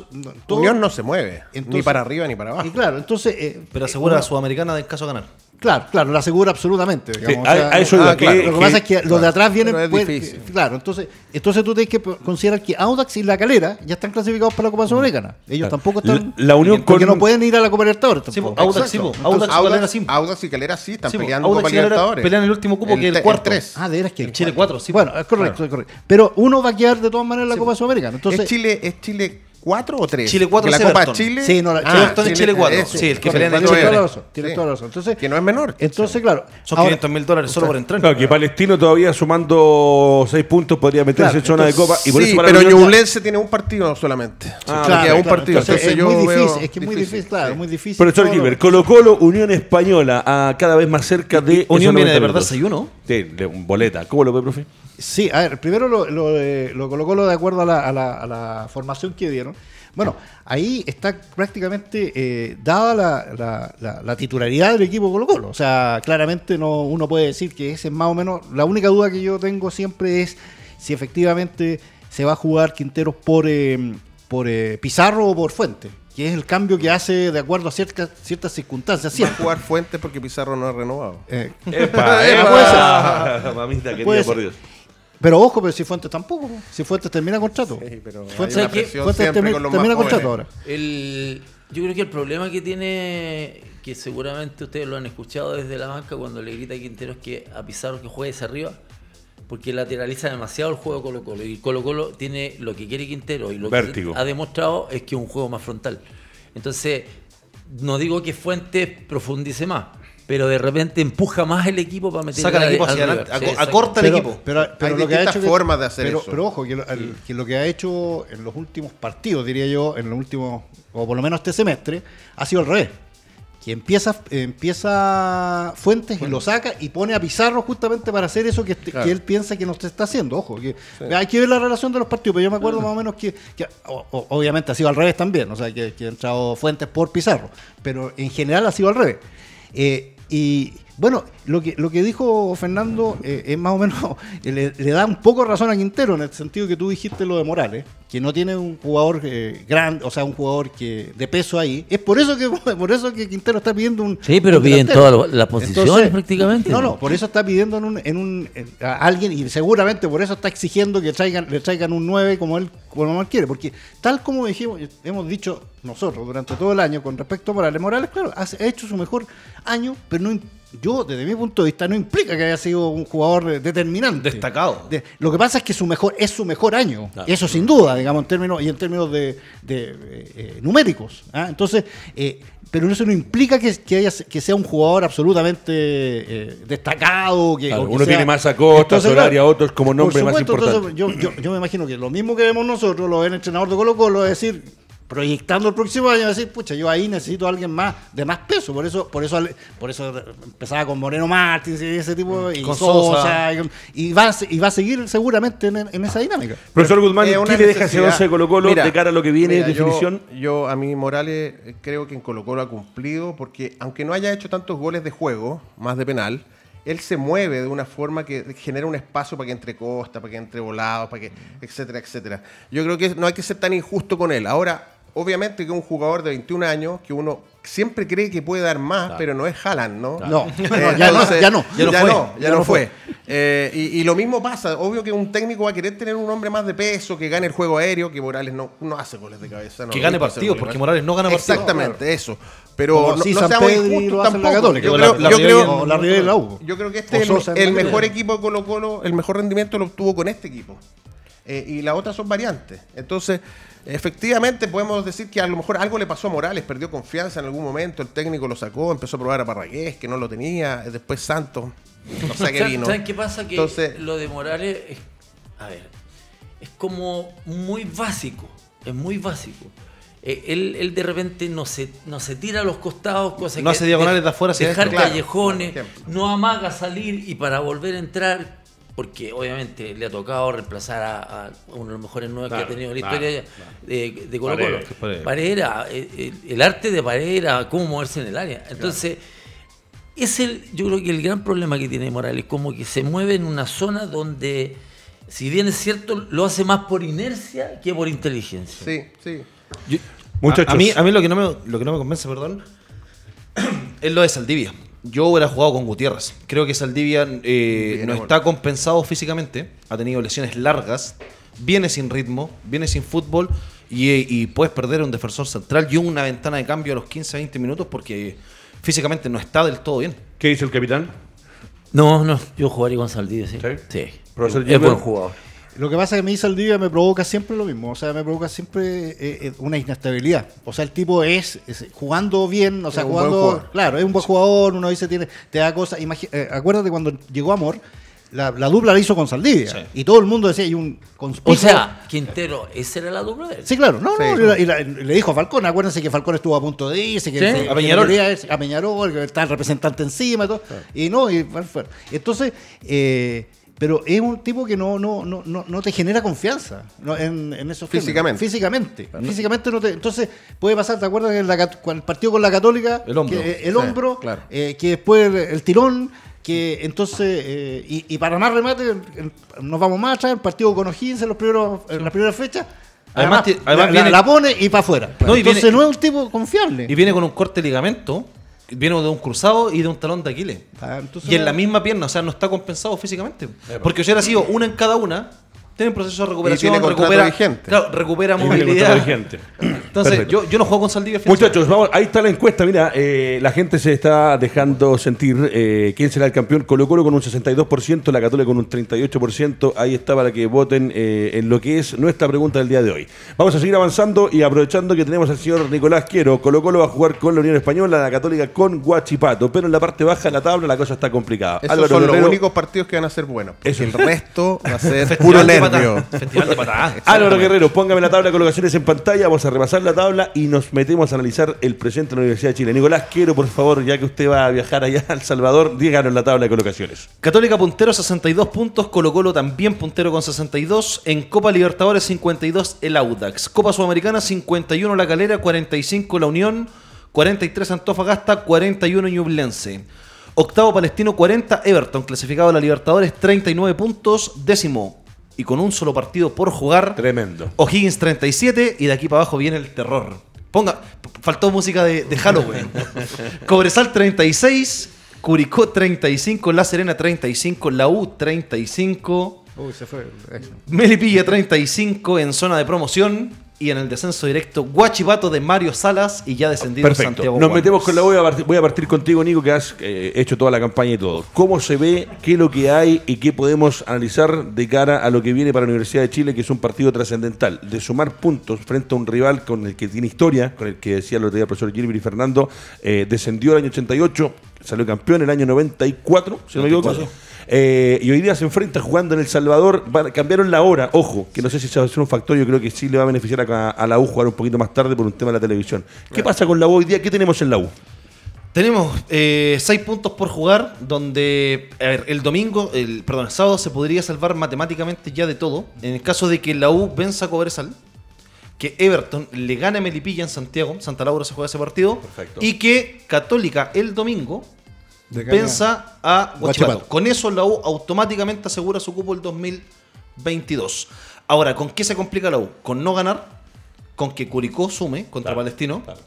todo- Unión no se mueve, ni para arriba ni para abajo. y claro, entonces eh, Pero eh, asegura uno- a Sudamericana en caso de ganar. Claro, claro, la asegura absolutamente. digamos, a- o sea, a eso ah, claro, que- lo que pasa es que los de atrás vienen. Es pues, claro, entonces, entonces tú tienes que considerar que Audax y La Calera ya están clasificados para la Copa Sudamericana. Ellos Claro. tampoco están. La- la Unión porque con- no pueden ir a la Copa Libertadores. Sí, tampoco. pues, Audax, sí, pues, Entonces, Audax y Calera Audax, sí. Audax y Calera sí están Sí, pues, peleando Audax Copa y Calera Libertadores. pelean el último cupo, que es el te- cuarto. tres. Ah, de veras que En Chile cuatro, sí, Bueno, pues. es correcto, es correcto. Pero uno va a quedar de todas maneras en la Copa Sudamericana. Entonces, es Chile, es Chile cuatro o tres? Chile cuatro, Porque la Copa. Chile. Sí, no, la- Ah, Chile cuatro. eso. Sí, el que en Chile. toda la toda razón. Entonces, Que no es menor. entonces claro. Son ahora- 500 mil dólares solo por entrar. Claro, que Palestino todavía sumando seis puntos podría meterse Claro, en zona de copa. Y por sí, eso para pero Ñublense tiene un partido solamente. Ah, Claro, queda un partido. entonces Entonces es muy difícil, es que es muy difícil, claro, muy difícil. Todo Gilbert, lo- Colo Colo, Unión Española, a cada vez más cerca de. Unión viene de 90 perderse minutos. y uno. Sí, de un boleta. ¿Cómo lo ve, profe? Sí, a ver, primero lo, lo, de- lo Colo Colo de acuerdo a la, a la- a la formación que dieron. Bueno, ahí está prácticamente eh, dada la, la- la- la titularidad del equipo Colo Colo. O sea, claramente no uno puede decir que ese es más o menos. La única duda que yo tengo siempre es si efectivamente se va a jugar Quinteros por, eh, por eh, Pizarro o por Fuente, que es el cambio que hace de acuerdo a ciertas, ciertas circunstancias. Va a Siempre. jugar Fuentes porque Pizarro no ha renovado. Eh, ¡Epa! ¡Epa! Mamita querida, Puede por. Dios. Pero ojo, pero si Fuentes tampoco. po. Si Fuentes termina contrato. Sí, pero hay Fuentes, una que- presión Fuentes siempre termi- con los termina más contrato ahora. El, yo creo que el problema que tiene, que seguramente ustedes lo han escuchado desde la banca cuando le grita a Quintero es que a Pizarro que juegue hacia arriba, porque lateraliza demasiado el juego Colo Colo. Y Colo Colo tiene lo que quiere Quintero y lo Vértigo. que ha demostrado es que es un juego más frontal. Entonces, no digo que Fuentes profundice más, pero de repente empuja más el equipo para meter Saca el equipo hacia adelante, Sí, acorta el pero, equipo. Pero, pero Hay lo que ha distintas hecho que- formas de hacer pero, eso. Pero ojo, que lo, el- que lo que ha hecho en los últimos partidos, diría yo, en los últimos, o por lo menos este semestre, ha sido al revés. Que empieza, empieza Fuentes y lo saca y pone a Pizarro justamente para hacer eso que, este- Claro. que él piensa que no se está haciendo. Ojo, que hay que ver la relación de los partidos, pero yo me acuerdo más o menos que, que- o- o- obviamente ha sido al revés también, o sea, que, que ha entrado Fuentes por Pizarro, pero en general ha sido al revés. Eh, y bueno, lo que, lo que dijo Fernando eh, es más o menos, le, le da un poco razón a Quintero en el sentido que tú dijiste lo de Morales, que no tiene un jugador eh, grande, o sea, un jugador que de peso ahí. Es por eso que por eso que Quintero está pidiendo un Sí, pero piden todas las posiciones prácticamente. No, no, por eso está pidiendo en un, en un en- a alguien y seguramente por eso está exigiendo que traigan le traigan un 9 como él como él quiere, porque tal como dijimos hemos dicho nosotros durante todo el año con respecto a Morales, Morales claro, ha hecho su mejor año, pero no yo desde mi punto de vista no implica que haya sido un jugador eh, determinante. Destacado. De- lo que pasa es que su mejor es su mejor año, Claro. eso sin duda, digamos en términos y en términos de, de, eh, eh, numéricos. ¿ah? Entonces, eh, pero eso no implica que, que, haya, que sea un jugador absolutamente eh, destacado. Que, Claro, o que uno sea- tiene más a Costa, otros como nombre más supuesto, importante. entonces, yo, yo, yo me imagino que lo mismo que vemos nosotros, lo ven el entrenador de Colo Colo, es decir, proyectando el próximo año, decir, pucha, yo ahí necesito a alguien más de más peso, por eso, por eso, por eso empezaba con Moreno Martins y ese tipo, y Con Sosa, Sosa. y, con- y va, y va a seguir seguramente en, en esa dinámica. Profesor Guzmán, Es ¿qué le deja ese necesidad. 11 de Colo Colo Mira, de cara a lo que viene mira, de yo- definición? Yo, a mí Morales eh, creo que en Colo Colo ha cumplido porque aunque no haya hecho tantos goles de juego, más de penal, él se mueve de una forma que genera un espacio para que entre Costa, para que entre Volados, para que etcétera, etcétera. Yo creo que no hay que ser tan injusto con él. Ahora, obviamente que un jugador de 21 años que uno siempre cree que puede dar más, pero no es Haaland, ¿no? No, Eh, ya no, ya no. Ya no, Ya no fue. ya Ya no fue. Eh, y, y lo mismo pasa. Obvio que un técnico va a querer tener un hombre más de peso, que gane el juego aéreo, que Morales no, no hace goles de cabeza. no, Que gane partidos, porque. Morales no gana partidos. Exactamente, eso. Pero no, no seamos injustos la tampoco. Yo creo, la- la yo River creo- en- o la River en la U. yo creo que este O el, mejor equipo de Colo Colo, el mejor rendimiento lo obtuvo con este equipo. Eh, y las otras son variantes. Entonces, efectivamente podemos decir que a lo mejor algo le pasó a Morales, perdió confianza en algún momento, el técnico lo sacó, empezó a probar a Parragués, que no lo tenía, eh, después Santos, no sé qué ¿Saben- vino. ¿Saben qué pasa? Que Entonces, lo de Morales es, a ver, es como muy básico, es muy básico. Eh, él, él de repente no se, no se tira a los costados, cosa No que hace diagonales de afuera hacia dejar callejones, claro, no amaga salir y para volver a entrar, porque obviamente le ha tocado reemplazar a, a uno de los mejores nueve que Claro, ha tenido la claro, historia de, de Colo Colo. Paredes, Paredes. Parera, eh, el, el arte de Parera, cómo moverse en el área. Entonces, es el, yo creo que el gran problema que tiene Morales, como que se mueve en una zona donde, si bien es cierto, lo hace más por inercia que por inteligencia. sí, sí. Yo- Muchachos. A, a mí, a mí lo, que no me, lo que no me convence, perdón, es lo de Saldivia. Yo hubiera jugado con Gutiérrez. Creo que Saldivia eh, Bien, no está compensado físicamente. Ha tenido lesiones largas. Viene sin ritmo. Viene sin fútbol. Y, eh, y puedes perder un defensor central y una ventana de cambio a los 15-20 minutos porque físicamente no está del todo bien. ¿Qué dice el capitán? No, no, yo jugaría con Saldivia, sí. ¿Sí? Sí. Profesor es buen jugador. Lo que pasa es que a mí Saldivia me provoca siempre lo mismo, o sea, me provoca siempre eh, eh, una inestabilidad. O sea, el tipo es, es jugando bien, o sea, Es jugando, claro, es un buen jugador, uno dice tiene te da cosas, Imagi- eh, acuérdate cuando llegó Amor, la, la dupla la hizo con Saldivia Sí. y todo el mundo decía, hay un O conspicuo- sea, Quintero, esa era la dupla de él. Sí, claro, no, Sí. no, y la- y la- le dijo a Falcón, acuérdense que Falcón estuvo a punto de irse, que Sí. se- A Peñarol. a Peñarol, que está el representante encima y todo, y no, y bueno, fue. Entonces, eh, pero es un tipo que no, no, no, no, no te genera confianza no, en, en esos términos. Físicamente. Físicamente. Físicamente no te. Entonces, puede pasar, ¿te acuerdas que en la el partido con la Católica? El hombro. que, eh, el Sí, hombro, claro. eh, que después el, el tirón, que entonces, eh, y, y para más remate, nos vamos más atrás, el partido con O'Higgins en, los primeros, en la primera fecha. Además Además, ti- además la, viene- la pone y para afuera. No, entonces viene- no es un tipo confiable. Y viene con un corte de ligamento, viene de un cruzado y de un talón de Aquiles. Ah, Y en la misma pierna, o sea, no está compensado físicamente. Porque si hubiera sido una en cada una, tiene un proceso de recuperación, tiene recupera, vigente. claro, recupera movilidad. vigente. Entonces, Perfecto. yo, yo no juego con Saldivia. Muchachos, vamos, ahí está la encuesta. Mira, eh, la gente se está dejando sentir eh, quién será el campeón. Colo Colo con un 62%, la Católica con un 38%. Ahí está para que voten eh, en lo que es nuestra pregunta del día de hoy. Vamos a seguir avanzando y aprovechando que tenemos al señor Nicolás Quiero. Colo Colo va a jugar con la Unión Española, la Católica con Guachipato. Pero en la parte baja de la tabla la cosa está complicada. Esos Álvaro son Guerrero- los únicos partidos que van a ser buenos. porque Eso. El resto va a ser puro nervio. Patada. Festival de. Álvaro Guerrero, póngame la tabla de colocaciones en pantalla, vamos a repasar la tabla y nos metemos a analizar el presente de la Universidad de Chile. Nicolás, quiero por favor, ya que usted va a viajar allá a El Salvador, díganos la tabla de colocaciones. Católica puntero 62 puntos, Colo Colo también puntero con 62, en Copa Libertadores 52 el Audax, Copa Sudamericana 51 la Calera, 45 la Unión, 43 Antofagasta, 41 Ñublense. Octavo Palestino 40 Everton, clasificado a la Libertadores 39 puntos, décimo y con un solo partido por jugar. Tremendo. O'Higgins 37 y de aquí para abajo viene el terror. Ponga, faltó música de, de Halloween. Cobresal 36, Curicó 35, La Serena 35, La U 35, Uy, se fue. Melipilla 35 en zona de promoción y en el descenso directo Guachipato de Mario Salas y ya descendido Perfecto. Santiago Nos metemos con la voy a, partir, voy a partir contigo, Nico, que has eh, hecho toda la campaña y todo. ¿Cómo se ve, qué es lo que hay y qué podemos analizar de cara a lo que viene para la Universidad de Chile, que es un partido trascendental? De sumar puntos frente a un rival con el que tiene historia, con el que decía el otro día el profesor Gilbert y Fernando, eh, descendió el año 88, salió campeón el año 94, si no me equivoco. Eh, y hoy día se enfrenta jugando en El Salvador. Van- cambiaron la hora, ojo, que no sé si se va a ser un factor. Yo creo que sí le va a beneficiar a, a la U jugar un poquito más tarde por un tema de la televisión. ¿Qué pasa con la U hoy día? ¿Qué tenemos en la U? Tenemos eh, seis puntos por jugar, donde a ver, el domingo, el, perdón, el sábado se podría salvar matemáticamente ya de todo. En el caso de que la U venza a Cobresal, que Everton le gane a Melipilla en Santiago, Santa Laura se juega ese partido, Perfecto. y que Católica el domingo Venza a Guachipato. Con eso la U automáticamente asegura su cupo el 2022. Ahora, ¿con qué se complica la U? Con no ganar, con que Curicó sume contra Claro, Palestino, claro.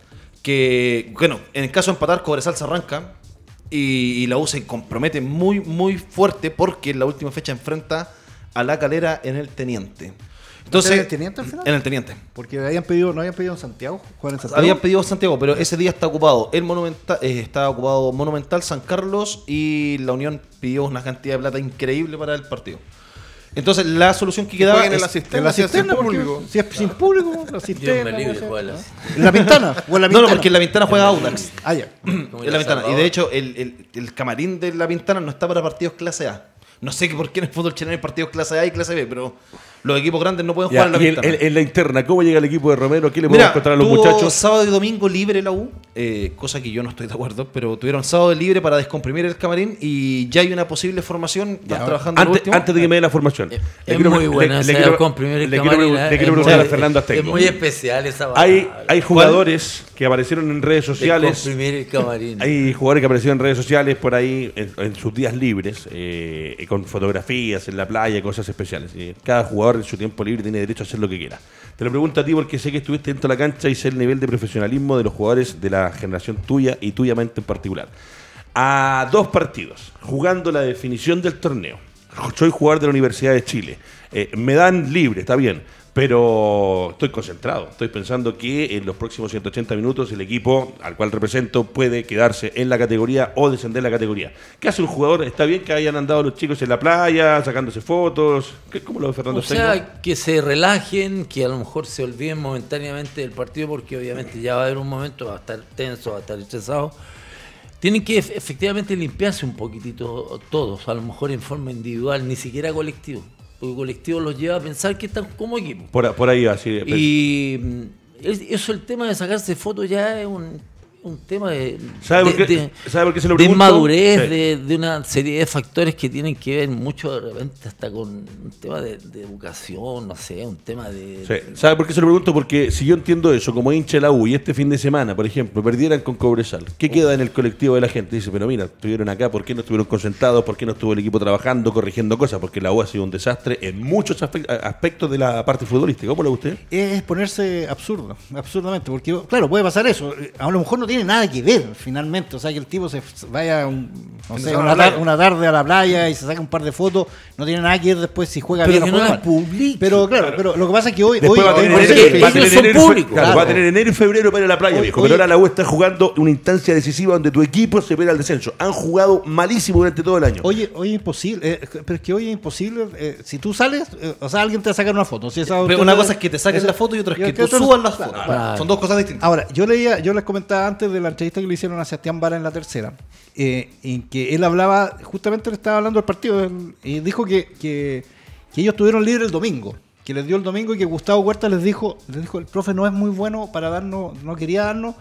que, bueno, en el caso de empatar, Cobresal se arranca y, y la U se compromete muy, muy fuerte porque en la última fecha enfrenta a la calera en el Teniente. Entonces, ¿En el Teniente al final? En el Teniente. Porque habían pedido, no habían pedido en Santiago, jugar en Santiago. Habían pedido Santiago, pero ese día está ocupado el Monumental, eh, está ocupado Monumental, San Carlos y la Unión pidió una cantidad de plata increíble para el partido. Entonces la solución que quedaba en es- la cisterna, En la sin público. si es sin público, la Dios cisterna. me libre, no ¿En la ventana? ¿O en la No, ventana? no, porque en la ventana juega Audax. Ah, ya. En la a ventana. Y de hecho, el, el- el camarín de la ventana no está para partidos clase A. No sé por qué en el fútbol chileno hay partidos clase A y clase B, pero los equipos grandes no pueden Ya, jugar en la en, interna, ¿cómo llega el equipo de Romero? ¿Qué le podemos contar a los muchachos? sábado y domingo libre la U, eh, cosa que yo no estoy de acuerdo, pero tuvieron sábado libre para descomprimir el camarín y ya hay una posible formación. Están trabajando Antes, último. antes de que me dé la formación. Es, Le es quiero- muy buena le- quiero- le quiero camarín, ¿eh? le quiero Es preguntar muy- a Fernando Azteco. Es muy especial esa Hay, palabra. hay jugadores que aparecieron en redes sociales. Comprimir el camarín. Hay jugadores que aparecieron en redes sociales por ahí en, en sus días libres, eh, con fotografías en la playa, cosas especiales. Eh, cada jugador en su tiempo libre tiene derecho a hacer lo que quiera. Te lo pregunto a ti porque sé que estuviste dentro de la cancha y sé el nivel de profesionalismo de los jugadores de la generación tuya y tuyamente en particular. A dos partidos, jugando la definición del torneo. Soy jugador de la Universidad de Chile. Eh, me dan libre, está bien. Pero estoy concentrado. Estoy pensando que en los próximos 180 minutos el equipo al cual represento puede quedarse en la categoría o descender la categoría. ¿Qué hace un jugador? Está bien que hayan andado los chicos en la playa, sacándose fotos. ¿Qué- ¿Cómo lo ve Fernando O sea, que se relajen, que a lo mejor se olviden momentáneamente del partido, porque obviamente ya va a haber un momento, va a estar tenso, va a estar estresado. Tienen que ef- efectivamente limpiarse un poquitito todos, a lo mejor en forma individual, ni siquiera colectivo. Porque colectivo los lleva a pensar que están como equipo. Por, por ahí va, sí. Y mm, es- eso, el tema de sacarse fotos ya es un, un tema de, ¿Sabe por de- qué- de- sabe por qué se lo de pregunto? inmadurez, Sí. de, de una serie de factores que tienen que ver mucho de repente hasta con un tema de, de educación, no sé, un tema de... Sí. ¿Sabe por qué se lo pregunto? Porque si yo entiendo eso, como hincha de la U, y este fin de semana, por ejemplo, perdieran con Cobresal, ¿qué queda en el colectivo de la gente? Dice, pero mira, estuvieron acá, ¿por qué no estuvieron concentrados? ¿Por qué no estuvo el equipo trabajando, corrigiendo cosas? Porque la U ha sido un desastre en muchos aspe- aspectos de la parte futbolística. ¿Cómo lo ve usted? es ponerse absurdo, absurdamente, porque claro, puede pasar eso, a lo mejor no tiene nada que ver finalmente, o sea, que el tipo se vaya un- no sé, a la una, playa. tar- una tarde a la playa y se saca un par de fotos, no tiene nada que ver después si juega Pero bien o no las. Pero claro, pero lo que pasa es que hoy, Después hoy va, a tener enero, va, a ellos tener son enero y fe- públicos, claro, claro. va a tener enero y febrero para ir a la playa, Oye, viejo. Pero oye. ahora la U está jugando una instancia decisiva donde tu equipo se pega al descenso. Han jugado malísimo durante todo el año. Hoy, hoy es imposible, eh, pero es que hoy es imposible, eh, si tú sales, eh, o sea, alguien te va a sacar una foto. Si esa- Pero una cosa es que te saquen esa- la foto y otra es que tú subas fotos. Claro. Son dos cosas distintas. Ahora, yo leía, yo les comentaba antes de la entrevista que le hicieron a Sebastián Vara en la tercera, eh, en que él hablaba, justamente le estaba hablando del partido, y dijo que, que, que ellos tuvieron libre el domingo, que les dio el domingo y que Gustavo Huerta les dijo, les dijo, el profe no es muy bueno para darnos, no quería darnos,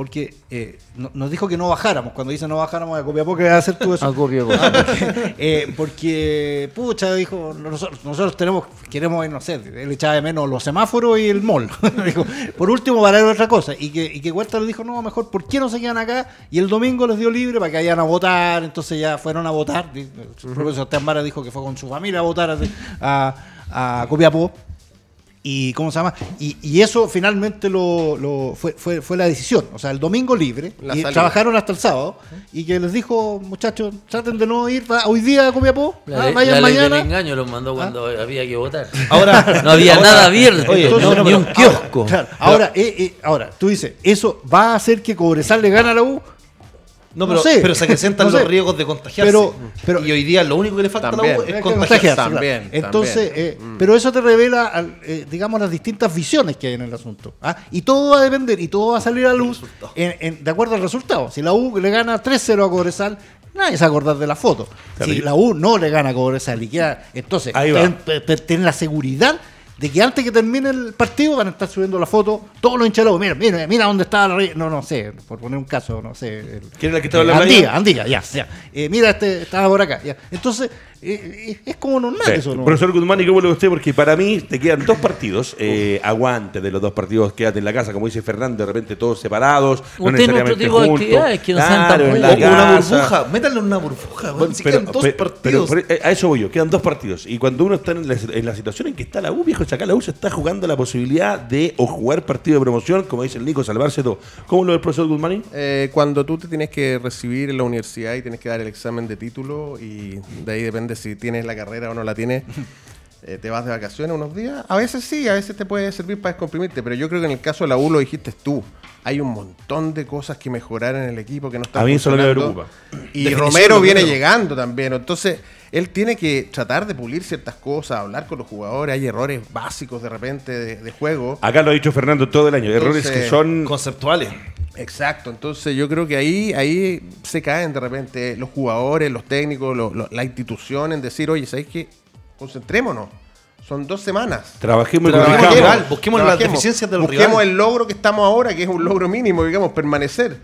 porque eh, no- nos dijo que no bajáramos, cuando dice no bajáramos a Copiapó, ¿qué vas a hacer tú eso? A Copiapó. Ah, porque, eh, porque, pucha, dijo, nosotros, nosotros tenemos, queremos, no sé, él echaba de menos los semáforos y el mall. dijo, por último, para otra cosa. Y que, y que Huerta le dijo, no, mejor, ¿por qué no se quedan acá? Y el domingo les dio libre para que vayan a votar, entonces ya fueron a votar. El profesor Vara dijo que fue con su familia a votar así, a, a Copiapó. Y cómo se llama y, y eso finalmente lo, lo- fue, fue, fue la decisión o sea el domingo libre La y salida. trabajaron hasta el sábado y que les dijo muchachos traten de no ir hoy día a Copiapó La, ah, vayan la ley del mañana engaño los mandó cuando había que votar. Ahora- no había ahora- nada abierto, Oye, no, no, no, ni un kiosco. Claro, ahora eh, eh, ahora tú dices eso va a hacer que Cobresal le gane a la U No, No pero, sé. pero se acrecentan No los riesgos de contagiarse. Pero- pero- y hoy día lo único que le falta a la. U es Es contagiarse. También, Entonces, también. eh, pero eso te revela, eh, digamos, las distintas visiones que hay en el asunto. ¿ah? Y todo va a depender y todo va a salir a luz en- en- de acuerdo al resultado. Si la U le gana 3-0 a Cobresal, nadie se va a acordar de la foto. Claro, Si la U no le gana a Cobresal y queda, entonces, ten la seguridad de que antes que termine el partido van a estar subiendo la foto todos los la U. Mira, mira, mira dónde está la re- No, no sé, por poner un caso, no sé. el- ¿Quién era el que estaba en la eh, playa? Andía, Andía, ya, ya. Eh, mira, este estaba por acá. Ya. Entonces, eh, eh, es como normal Sí. eso, ¿no? Profesor Guzmán, ¿y cómo lo ve usted? Porque para mí te quedan dos partidos. Eh, aguante de los dos partidos, quédate en la casa, como dice Fernando, de repente todos separados. no Usted no necesariamente otro tipo de juntos. actividades que no sean tan Claro, en O la una burbuja. Métanle en una burbuja. Bueno, si pero- quedan dos pero- partidos. pero- pero, eh, a eso voy yo, quedan dos partidos. Y cuando uno está en la, en la situación en que está la U, viejo, acá la U se está jugando la posibilidad de o jugar partido de promoción, como dice el Nico, salvarse todo. ¿Cómo lo ve el profesor Guzmán? Eh, cuando tú te tienes que recibir en la universidad y tienes que dar el examen de título y de ahí depende si tienes la carrera o no la tienes, eh, te vas de vacaciones unos días. A veces sí, a veces te puede servir para descomprimirte, pero yo creo que en el caso de la U lo dijiste tú. Hay un montón de cosas que mejorar en el equipo que no están A mí eso me preocupa. Y Definición Romero viene llegando también. Entonces, él tiene que tratar de pulir ciertas cosas, hablar con los jugadores. Hay errores básicos de repente de, de juego. Acá lo ha dicho Fernando todo el año. Errores Entonces, que son. Conceptuales. Exacto, entonces yo creo que ahí, ahí se caen de repente los jugadores, los técnicos, lo- lo- la institución en decir, oye, ¿sabes qué? Concentrémonos. Son dos semanas. Trabajemos y corrijamos. busquemos las deficiencias del Busquemos rival. el logro que estamos ahora, que es un logro mínimo, digamos, permanecer.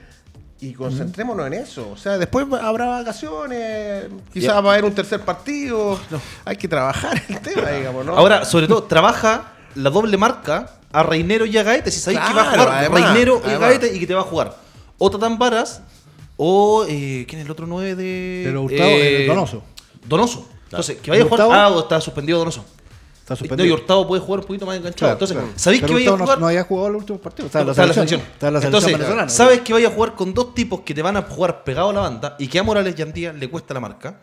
Y concentrémonos en eso. O sea, después habrá vacaciones, quizás va a haber un tercer partido. Hay que trabajar el tema, digamos, ¿no? Ahora, sobre todo, trabaja la doble marca a Reinero y a Gaete. Si sabéis que va a jugar además, Reinero y además. Gaete y que te va a jugar o Tatán Varas o. Eh, ¿Quién es el otro 9 de. Pero Hurtado, eh, Donoso. Donoso. Entonces, que vaya a jugar. Hurtado? Ah, o está suspendido Donoso. Está No, y suspendido. Hurtado puede jugar un poquito más enganchado. Claro, Entonces, claro. ¿sabéis que vaya a jugar? no, no había jugado los últimos partidos. En la Está en la selección. selección. Estaba en la selección Entonces, venezolana. sabes que vaya a jugar con dos tipos que te van a jugar pegado a la banda y que a Morales y Andía le cuesta la marca.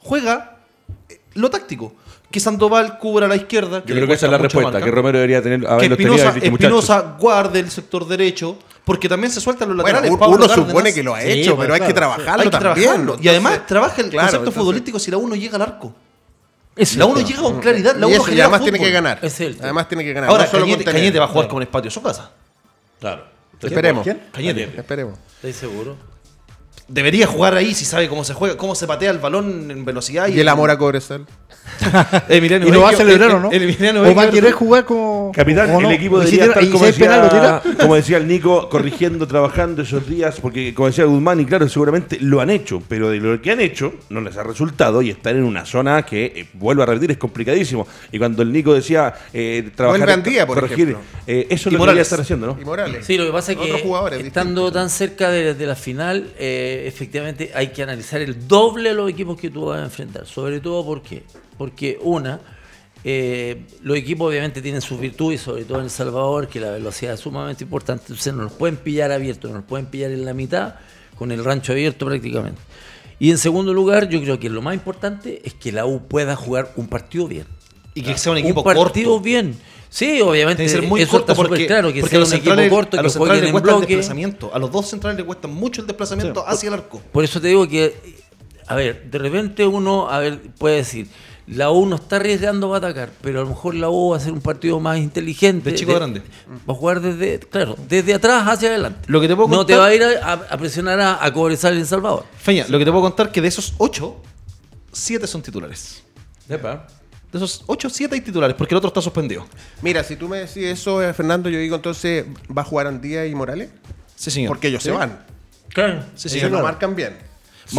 Juega, eh, lo táctico. Que Sandoval cubra a la izquierda. Yo creo que esa es la respuesta, marca. que Romero debería tener que y dicho, muchachos, Espinosa guarde el sector derecho, porque también se sueltan los Bueno, laterales. Pablo uno Cárdenas, supone que lo ha hecho, pues, pero hay que claro, trabajarlo hay que también. trabajarlo. y Entonces, además trabaja el claro, concepto entonces- futbolístico si la uno llega al arco. La es el uno llega con claridad, la y uno eso, y genera además tiene que ganar. Es. Además tiene que ganar. Ahora, no solo Cañete. Cañete va a jugar como en el patio de su casa. Claro. Esperemos. ¿Quién? Cañete. Esperemos. ¿Estáis seguros? Debería jugar ahí si sabe cómo se juega, cómo se patea el balón en velocidad. Y el amor a Cobresal. Emiliano ¿Y lo va a celebrar el- o no? el Emiliano ¿O va a querer jugar como. Capitán, no? el equipo debería estar, como decía, como decía el Nico, corrigiendo, trabajando esos días, porque como decía Guzmán, y claro, seguramente lo han hecho, pero de lo que han hecho no les ha resultado y están en una zona que, eh, vuelvo a repetir, es complicadísimo. Y cuando el Nico decía eh, trabajar, por corregir, ejemplo. eh, eso es lo que debería estar haciendo, ¿no? Y Morales. Sí, lo que pasa es Otros que jugadores estando distintos. tan cerca de, de la final, eh, efectivamente hay que analizar el doble de los equipos que tú vas a enfrentar. Sobre todo ¿por qué? Porque una, eh, los equipos obviamente tienen sus virtudes, sobre todo en El Salvador, que la velocidad es sumamente importante. Entonces no nos pueden pillar abiertos, no nos pueden pillar en la mitad, con el rancho abierto prácticamente. Y en segundo lugar, yo creo que lo más importante es que la U pueda jugar un partido bien. Y que sea un equipo un partido corto. bien. Sí, obviamente. Tiene que ser muy eso corto porque, claro, que porque sea un equipo corto, a que los jueguen centrales les en cuesta el bloque. desplazamiento. A los dos centrales les cuesta mucho el desplazamiento hacia el arco. Por eso te digo que, a ver, de repente uno, a ver, puede decir, la U no está arriesgando para atacar, pero a lo mejor la U va a hacer un partido más inteligente. De chico a grande. Va a jugar desde, claro, desde atrás hacia adelante. Lo que te puedo no te contar- va a ir a, a presionar a, a Cobresal en Salvador. Feña, lo que te puedo contar que de esos ocho, siete son titulares. Epa. De esos ocho, siete hay titulares, porque el otro está suspendido. Mira, si tú me decís eso, eh, Fernando, yo digo entonces, ¿va a jugar Andía y Morales? Sí, señor. Porque ellos se van. Claro. Sí, ellos señor. lo marcan bien.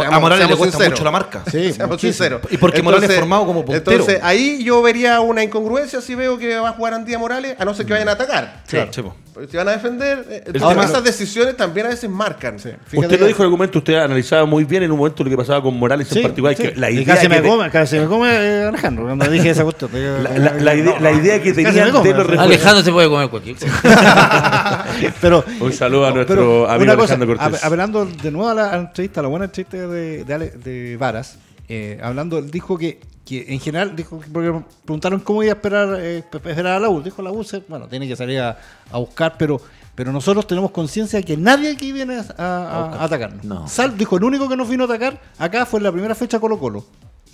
A Morales le cuesta mucho la marca. Sí, Seamos sinceros. Y porque Morales es formado como puntero. Entonces, ahí yo vería una incongruencia si veo que va a jugar Andía Morales, a no ser que vayan a atacar. Sí. Porque si van a defender, eh, ahora, esas decisiones también a veces marcan. Fíjate usted lo dijo en el momento, usted analizaba muy bien en un momento lo que pasaba con Morales Sí, en particular. sí. que la Y idea casi que me te- come, casi me come eh, Alejandro cuando dije esa cuestión. la, la- la idea, la idea que come, de los sí. refuerzos- Alejandro se puede comer cualquier cosa. pero, Un saludo a nuestro amigo cosa, Alejandro Cortés. ap- Hablando de nuevo a la, a la entrevista, a la buena entrevista de, de, Ale- de Varas, eh, hablando, dijo que, que en general, dijo que- porque preguntaron cómo iba a esperar, eh, pe- esperar a la U. Dijo la U, bueno, tiene que salir a, a buscar, pero, pero nosotros tenemos conciencia de que nadie aquí viene a, a- a atacarnos. No. Sal, dijo, el único que nos vino a atacar acá fue en la primera fecha Colo Colo.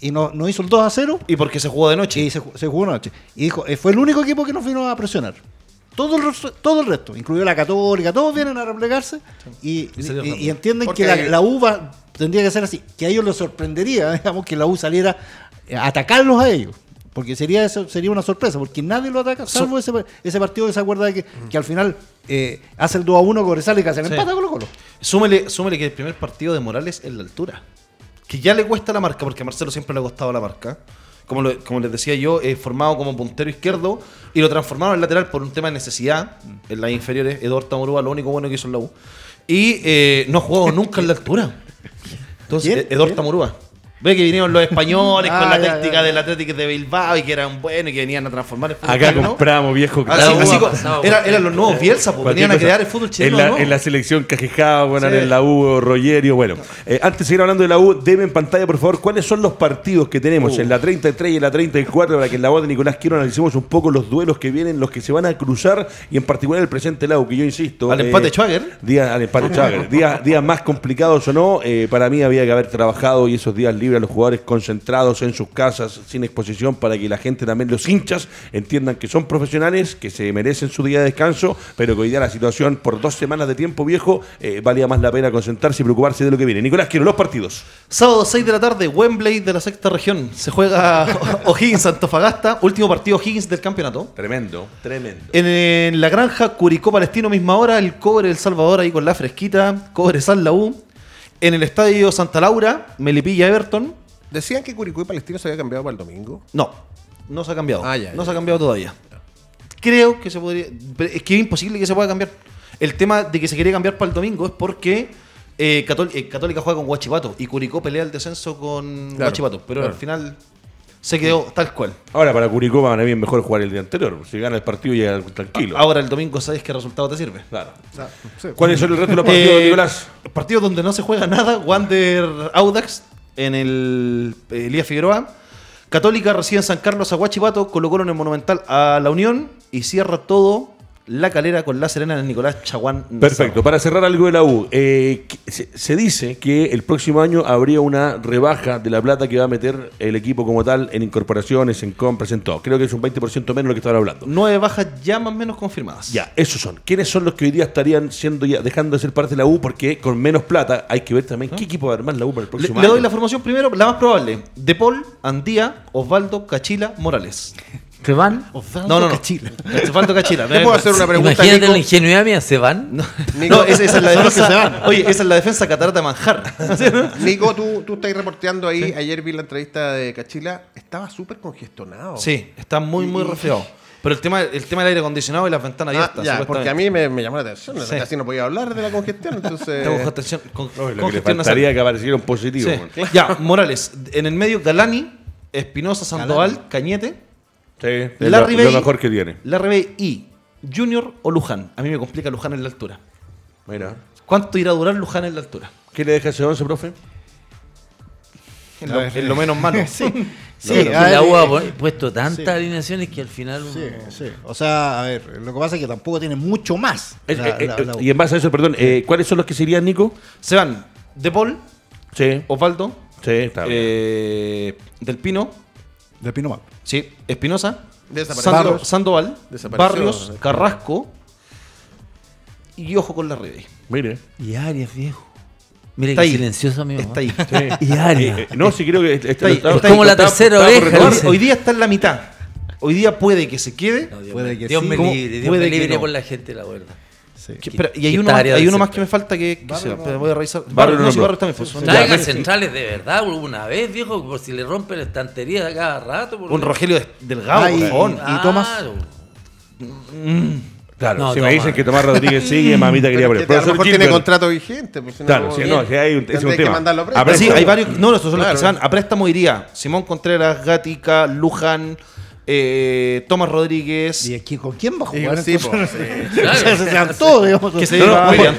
Y nos, nos hizo el 2 a 0 Y porque se jugó de noche. y se, ju- se jugó una noche. Y dijo, eh, fue el único equipo que nos vino a presionar. Todo el, resto, todo el resto, incluido la Católica, todos vienen a replegarse y, Y salió y- rápido. y entienden Porque- que la, la U va- tendría que ser así. Que a ellos les sorprendería, digamos, que la U saliera a atacarlos a ellos. Porque sería eso sería una sorpresa, porque nadie lo ataca, salvo ese, ese partido que se acuerda de que, que al final eh, hace el 2 a 1 Cobresal y que hace el Sí. empate Colo Colo. Súmele, súmele que el primer partido de Morales es la altura. Que ya le cuesta la marca, porque a Marcelo siempre le ha costado la marca. Como, lo- como les decía yo, eh, formado como puntero izquierdo y lo transformaron en lateral por un tema de necesidad en las inferiores. Eduardo Tamorúa, lo único bueno que hizo en la U. Y eh, no ha jugado nunca en la altura. Entonces, ¿Quién? Tamorúa. Ve que vinieron los españoles Ah, con la ya, táctica ya. del Atlético de Bilbao y que eran buenos y que venían a transformar el fútbol Acá chileno. compramos, viejo. Así, así pasado era- eran los nuevos Bielsa, porque Cualquier venían a crear el fútbol chileno. En la, ¿no? en la selección Cajejado, bueno, Sí. en la U, Rogerio. Bueno, Eh, antes de seguir hablando de la U, deme en pantalla, por favor, cuáles son los partidos que tenemos en la 33 y en la 34 para que en la voz de Nicolás Quiero analicemos un poco los duelos que vienen, los que se van a cruzar y en particular el presente la U, que yo insisto. Al empate Schwager. Día, al empate Schwager. Días, días más complicados o no, eh, para mí había que haber trabajado y esos días libres a los jugadores concentrados en sus casas, sin exposición, para que la gente también, los hinchas, entiendan que son profesionales, que se merecen su día de descanso, pero que hoy día la situación por dos semanas de tiempo viejo eh, valía más la pena concentrarse y preocuparse de lo que viene. Nicolás, quiero los partidos. Sábado 6 de la tarde, Wembley de la sexta región. Se juega O'Higgins Antofagasta, último partido O'Higgins del campeonato. Tremendo, tremendo. En, en la granja Curicó Palestino, misma hora, el cobre El Salvador ahí con la fresquita, cobre San la U. En el estadio Santa Laura, Melipilla Everton. Decían que Curicó y Palestino se había cambiado para el domingo. No, no se ha cambiado. Ah, ya, no se ha cambiado todavía. Creo que se podría. Es que es imposible que se pueda cambiar. El tema de que se quiere cambiar para el domingo es porque eh, eh, Católica juega con Guachipato y Curicó pelea el descenso con Claro, Guachipato. Pero claro. al final se quedó tal cual. Ahora para Curicó para mí es mejor jugar el día anterior. Si gana el partido ya tranquilo. Ahora el domingo sabes qué resultado te sirve. Claro. ¿Cuáles son el resto de los partidos, Eh, Nicolás? Partido donde no se juega nada, Wander Audax en el eh, Elías Figueroa. Católica recibe en San Carlos a Guachipato, Colo Colo en el Monumental a La Unión y cierra todo La Calera con La Serena en el Nicolás Chaguán. Perfecto. Para cerrar algo de la U, eh, se, se dice que el próximo año habría una rebaja de la plata que va a meter el equipo como tal en incorporaciones, en compras, en todo. Creo que es un 20% menos de lo que estaban hablando. Nueve bajas ya más o menos confirmadas. Ya, esos son. ¿Quiénes son los que hoy día estarían siendo ya dejando de ser parte de la U? Porque con menos plata hay que ver también qué equipo va a armar la U para el Le, próximo le año. doy la formación primero, la más probable. De Paul, Andía, Osvaldo, Cachila, Morales. ¿Se van? No, no, no. Osvaldo Cachila. ¿Te puedo hacer una pregunta, Imagínate Nico? la ingenuidad mía, ¿se van? No, Nico. no, esa, esa es la que se defensa. van. Oye, esa es la defensa catarata de manjar. Nico, tú, tú estás reporteando ahí. Ayer vi la entrevista de Cachila. Estaba súper congestionado. Sí, está muy, muy resfriado. Pero el tema, el tema del aire acondicionado y las ventanas Ah, abiertas. ya, porque a mí me, me llamó la atención. Sí. Casi no podía hablar de la congestión. Entonces, congestión- con- Oye, lo que le congestión faltaría que apareciera un positivo. Sí. bueno. Ya, Morales. En el medio, Galani, Espinosa, Sandoval, Cañete, Sí, es Larry lo, mejor que tiene. Larry Bay y Junior o Luján. A mí me complica Luján en la altura. Mira. ¿Cuánto irá a durar Luján en la altura? ¿Qué le deja ese 11, profe? En lo, en lo menos malo. Sí, ver, la U ha eh, pon- puesto tantas sí. alineaciones que al final Sí, sí. O sea, a ver, lo que pasa es que tampoco tiene mucho más. Eh, la- eh, la- eh, la y en base a eso, perdón, eh, ¿cuáles son los que serían, Nico? Se van De Paul, Sí, Osvaldo, sí, está bien. eh, Del Pino, Del Pino Mal. Sí, Espinosa. Sando- Sandoval. Barrios, Carrasco y ojo con la Bay. Mire. Y Arias, viejo. Mire Está ahí. silencioso, amigo. Está ahí. Y Arias. Eh, no, sí creo que este, Está ahí, está como la tercera correcto. Hoy, día está en la mitad. Hoy día puede que se quede. No, Dios Puede me, que Dios sí. me libre, Dios Puede me que libre no. por la gente, la verdad. Sí. Que- espera, y hay ¿Qué uno, más, hay uno más que me falta que, que Barrio se- no. pero voy a revisar. Barrio no, no, sí, no. Barrio también fue. Traigan centrales de verdad una vez, viejo, por si le rompen la estantería de cada rato. por- Un Rogelio de- Delgado, Ah, por y- favor. ¿Y Tomás? Claro. Claro, No, si me toma. dicen que Tomás Rodríguez sigue, mamita quería Pero poner. que a lo mejor tiene contrato vigente. Pues, si no, Claro, ¿cómo? sí, no, sí, hay un, es un tema. Pero sí, hay varios. No, estos son los Claro. que se van. A préstamo iría Simón Contreras, Gatica, Luján, eh, Tomás Rodríguez. ¿Y aquí con quién va a jugar? sí, sí. O sea, se sean todos, digamos. Que se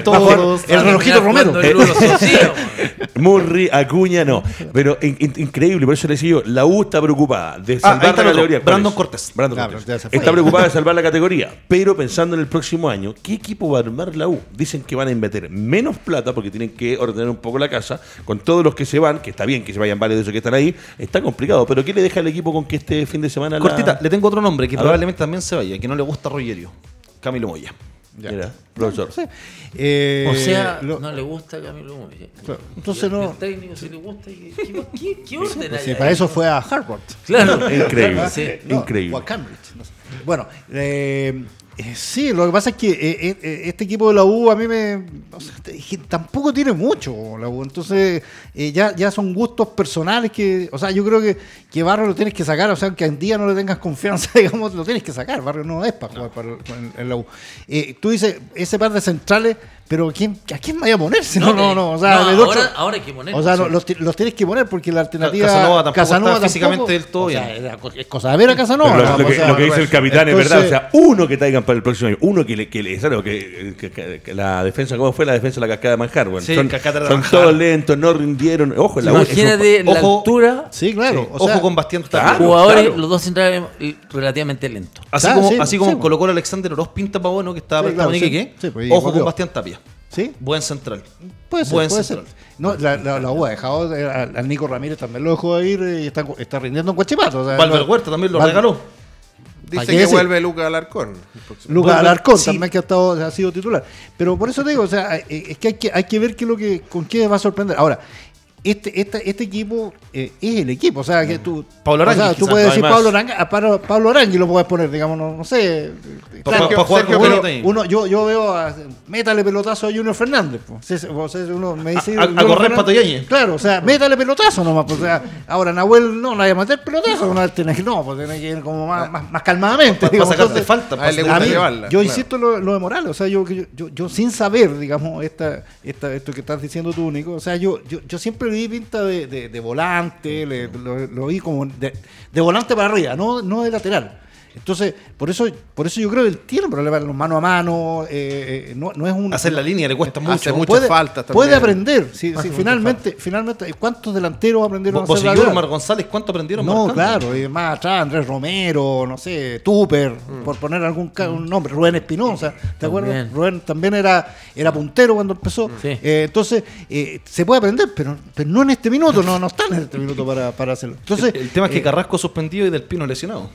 todos. El relojito Romero. el. Murri, Acuña, no. Pero in- in- increíble, por eso le decía yo, la U está preocupada de Ah, salvar la categoría. ¿Cuál Brandon? Cortés. Brandon Cortés. Está preocupada de salvar la categoría, pero pensando en el próximo año, ¿qué equipo va a armar la U? Dicen que van a invertir menos plata porque tienen que ordenar un poco la casa con todos los que se van, que está bien que se vayan varios de esos que están ahí, está complicado, pero ¿qué le deja al equipo con que este fin de semana la- Cortita, le tengo otro nombre que A ver. probablemente también se vaya, que no le gusta a Rogerio. Camilo Moya. Mira, profesor. Eh, O sea, lo- no le gusta a Camilo Moya. Claro, entonces no- El técnico si le gusta. ¿Qué, qué, qué, qué orden pues hay sí, para eso fue a Harvard. Claro. Increíble. Sí. No, Increíble. O a Cambridge. no sé. Bueno, eh, eh, sí, lo que pasa es que eh, eh, eh, este equipo de la U a mí me. te dije, tampoco tiene mucho la U. Entonces, ya, ya son gustos personales que. O sea, yo creo que, que Barrio lo tienes que sacar. O sea, aunque en día no le tengas confianza, digamos, lo tienes que sacar. Barrio no es para jugar para, en, la U. Tú dices, ese par de centrales, pero ¿quién, ¿a quién vaya a poner? Si no, no, no. O sea, No, ahora, ahora hay que poner. o sea, no, los, ti- los tienes que poner porque la alternativa. Casanova tampoco está físicamente del todo o sea, es cosa de ver a Casanova. Lo, O que, sea, lo que dice el capitán es verdad. O sea, uno que traigan para el próximo año. Uno que le. Que le claro, que, que- que- que la defensa, ¿cómo fue la defensa de la cascada de manjar? Bueno, Sí, son cascada son Manjar. todos lentos, no rindieron. Ojo, la U- Imagínate la ojo- altura, Sí, claro. Sí, o Ojo con Bastián claro. Jugadores, claro. los dos centrales relativamente lentos. Así Claro, como, sí, así como sí. colocó Alexander Oroz Pinta para bueno que estaba Sí, prestado claro, en sí. Iquique. Sí, pues, Ojo con Bastián Tapia. Sí, Buen central. puede ser. Buen puede central. ser. No, la, la, la U ha dejado eh, al, al Nico Ramírez también lo dejó ir eh, y está, está rindiendo en Guachipato. O sea, Valver no- Huerta también lo Val- regaló. Dice ¿Para qué que decir? vuelve Lucas Alarcón. Lucas Alarcón sí. también que ha, estado, ha sido titular. Pero por eso te digo, o sea, eh, es que hay que, hay que ver qué es lo que, con qué va a sorprender. Ahora, este, este, este equipo eh, es el equipo. O sea, que tú. Pablo o sea, Arangui, tú puedes decir. Pablo Arangui, a Pablo, Pablo Arangui lo puedes poner, digamos, no, no sé. Claro, pa- pa jugar Sergio. Uno, yo, yo veo a métale pelotazo a Junior Fernández. pues. Uno me dice, A- a- a correr Pato Yáñez. Claro, o sea, métale pelotazo nomás. pues, o sea, ahora Nahuel no, no hay que meter pelotazo, no, tiene que, no, pues tiene que ir como más, más, más calmadamente. Para sacarte falta. a él le pa- gusta a mí, llevarla, yo insisto lo, lo de Morales, o sea, yo, yo, yo, yo sin saber, digamos, esta, esta, esto que estás diciendo tú, Nico, o sea, yo, yo, yo siempre di pinta de, de, de volante, le- lo, lo vi como de, de volante para arriba, no, no de lateral. Entonces, por eso, por eso yo creo que él tiene problemas en los mano a mano. eh, eh, no, no es un. Hacer la línea le cuesta Hace mucho. muchas puede, faltas también. puede aprender. Si, si Hace muchas finalmente, finalmente, ¿cuántos delanteros aprendieron a hacer lateral? Mar González, ¿cuánto aprendieron No, marcando? claro, y más atrás, Andrés Romero, no sé, Tupper, Mm. por poner algún un nombre, Rubén Espinosa, ¿te acuerdas? También. Rubén también era, era puntero cuando empezó. Sí. Eh, entonces, eh, se puede aprender, pero, pero no en este minuto, no, no están en este minuto para, para hacerlo. Entonces, el, el tema es que eh, Carrasco suspendido y Del Pino lesionado.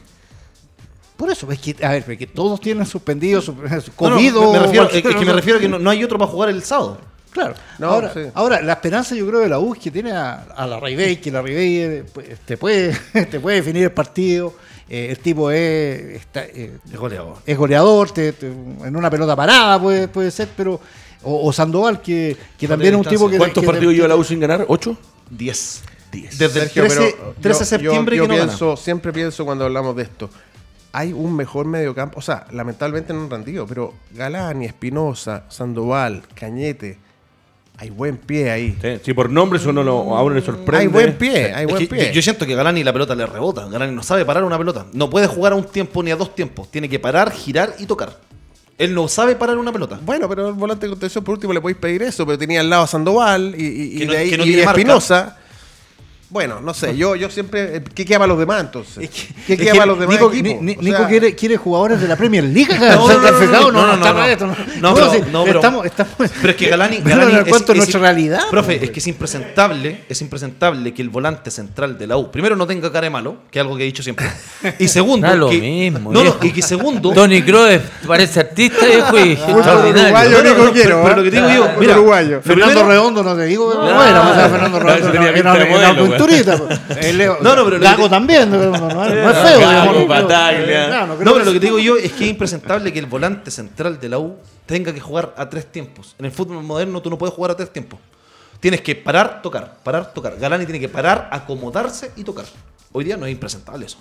Por eso, es que, a ver, que todos tienen suspendido, su, su No, no, COVID me, me refiero, o es que me refiero a que no, no hay otro para jugar el sábado. Claro. No, ahora, sí. ahora, la esperanza yo creo de la U es que tiene a, a la Raibey, que la Raibey eh, pues, te, puede, te puede definir el partido. eh, el tipo es, está, eh, Es goleador. es goleador, te- te- en una pelota parada puede, puede ser, pero. O, o Sandoval, que, que también es un tipo que. ¿Cuántos que- partidos lleva la U sin ganar? ¿Ocho? 10. 10. Desde Sergio, el 13, pero 13 de yo- septiembre yo, que no gana. pienso, siempre pienso cuando hablamos de esto. Hay un mejor mediocampo. O sea, lamentablemente no han rendido, pero Galani, Espinosa, Sandoval, Cañete. Hay buen pie ahí. Sí, si por nombres uno lo, a uno le sorprende. Hay buen pie, hay Es buen que pie. yo, yo siento que Galani la pelota le rebota. Galani no sabe parar una pelota. No puede jugar a un tiempo ni a dos tiempos. Tiene que parar, girar y tocar. Él no sabe parar una pelota. Bueno, pero el volante de contención por último le podéis pedir eso, pero tenía al lado a Sandoval y, y- de ahí no. Espinosa. Bueno, no sé, yo, yo siempre. eh, ¿Qué queda para los demás entonces? Es ¿Qué es queda que para los demás? Nico, equipos? Ni- Ni- O Nico sea, quiere, quiere jugadores de la Premier League. No, ¿Se no, no, no, no, no, no. mal esto, No, pero- sí, no, pero- estamos, estamos- Pero es que Galani, Galani cuento de nuestra realidad. Profe, hombre. es que es impresentable, es impresentable que el volante central de la U, primero no tenga cara de malo, que es algo que he dicho siempre. Y segundo, lo que, mismo, no, y que segundo, Tony Kroos parece artista y extraordinario. uruguayo, No, no, Nico quiero, pero, ¿eh? lo que te digo yo, mira, Fernando Redondo no te digo, No, bueno, o sea, no, Fernando no, Redondo pues. No, no, pero Gago también, no, no, no, no es feo. ¿no? Bataglia. Pero lo que te digo yo es que es impresentable que el volante central de la U tenga que jugar a tres tiempos. En el fútbol moderno tú no puedes jugar a tres tiempos. Tienes que parar, tocar, parar, tocar. Galani tiene que parar, acomodarse y tocar. Hoy día no es impresentable eso.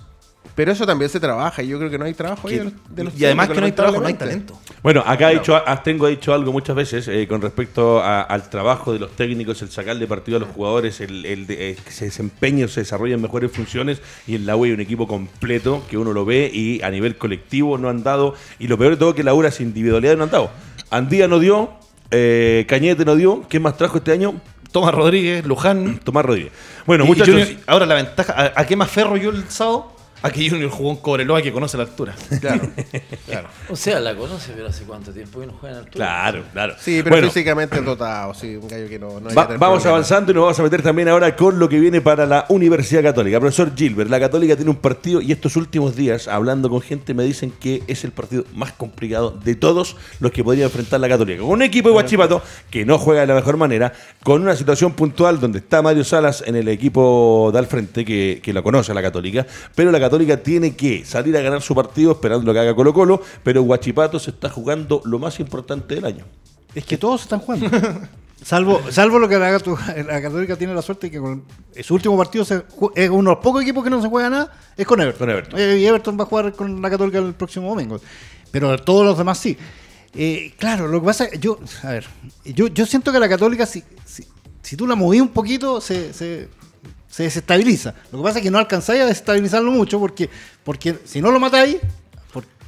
Pero eso también se trabaja y yo creo que no hay trabajo ahí de los- de los y además que no hay trabajo, no hay talento. Bueno, acá he dicho, ah, tengo dicho algo muchas veces eh, con respecto a- al trabajo de los técnicos, el sacarle partido a los jugadores, el, el de- eh, que se desempeñen, se desarrollen mejores funciones y en la U hay un equipo completo que uno lo ve y a nivel colectivo no han dado y lo peor de todo que la U las individualidades no han dado. Andía no dio, eh, Cañete no dio, ¿quién más trajo este año? Tomás Rodríguez, Luján. Tomás Rodríguez. Bueno, Y- y muchachos, Junior- ahora la ventaja, ¿a, a qué más ferro yo el sábado? A que Junior jugó en Cobreloa que conoce la altura. Claro, claro. O sea, la conoce, pero hace cuánto tiempo que no juega en altura. claro, claro. Sí, pero Bueno, físicamente dotado, sí, un gallo que no. no Va- vamos problema. avanzando y nos vamos a meter también ahora con lo que viene para la Universidad Católica. Profesor Gilbert, la Católica tiene un partido y estos últimos días, hablando con gente, me dicen que es el partido más complicado de todos los que podría enfrentar la Católica. Con un equipo de Guachipato que no juega de la mejor manera, con una situación puntual donde está Mario Salas en el equipo de al frente, que, que la conoce a la Católica, pero la Católica tiene que salir a ganar su partido esperando lo que haga Colo Colo, pero Guachipato se está jugando lo más importante del año. Es que todos están jugando. Salvo, salvo lo que la, la Católica tiene la suerte que con su último partido se es uno de los pocos equipos que no se juega nada, es con Everton. Con Everton. Eh, y Everton va a jugar con la Católica el próximo domingo. Pero todos los demás sí. Eh, claro, lo que pasa es yo, a ver, yo, yo siento que la Católica, si, si, si tú la moví un poquito, se, se, se desestabiliza. Lo que pasa es que no alcanzáis a desestabilizarlo mucho porque, porque si no lo matáis,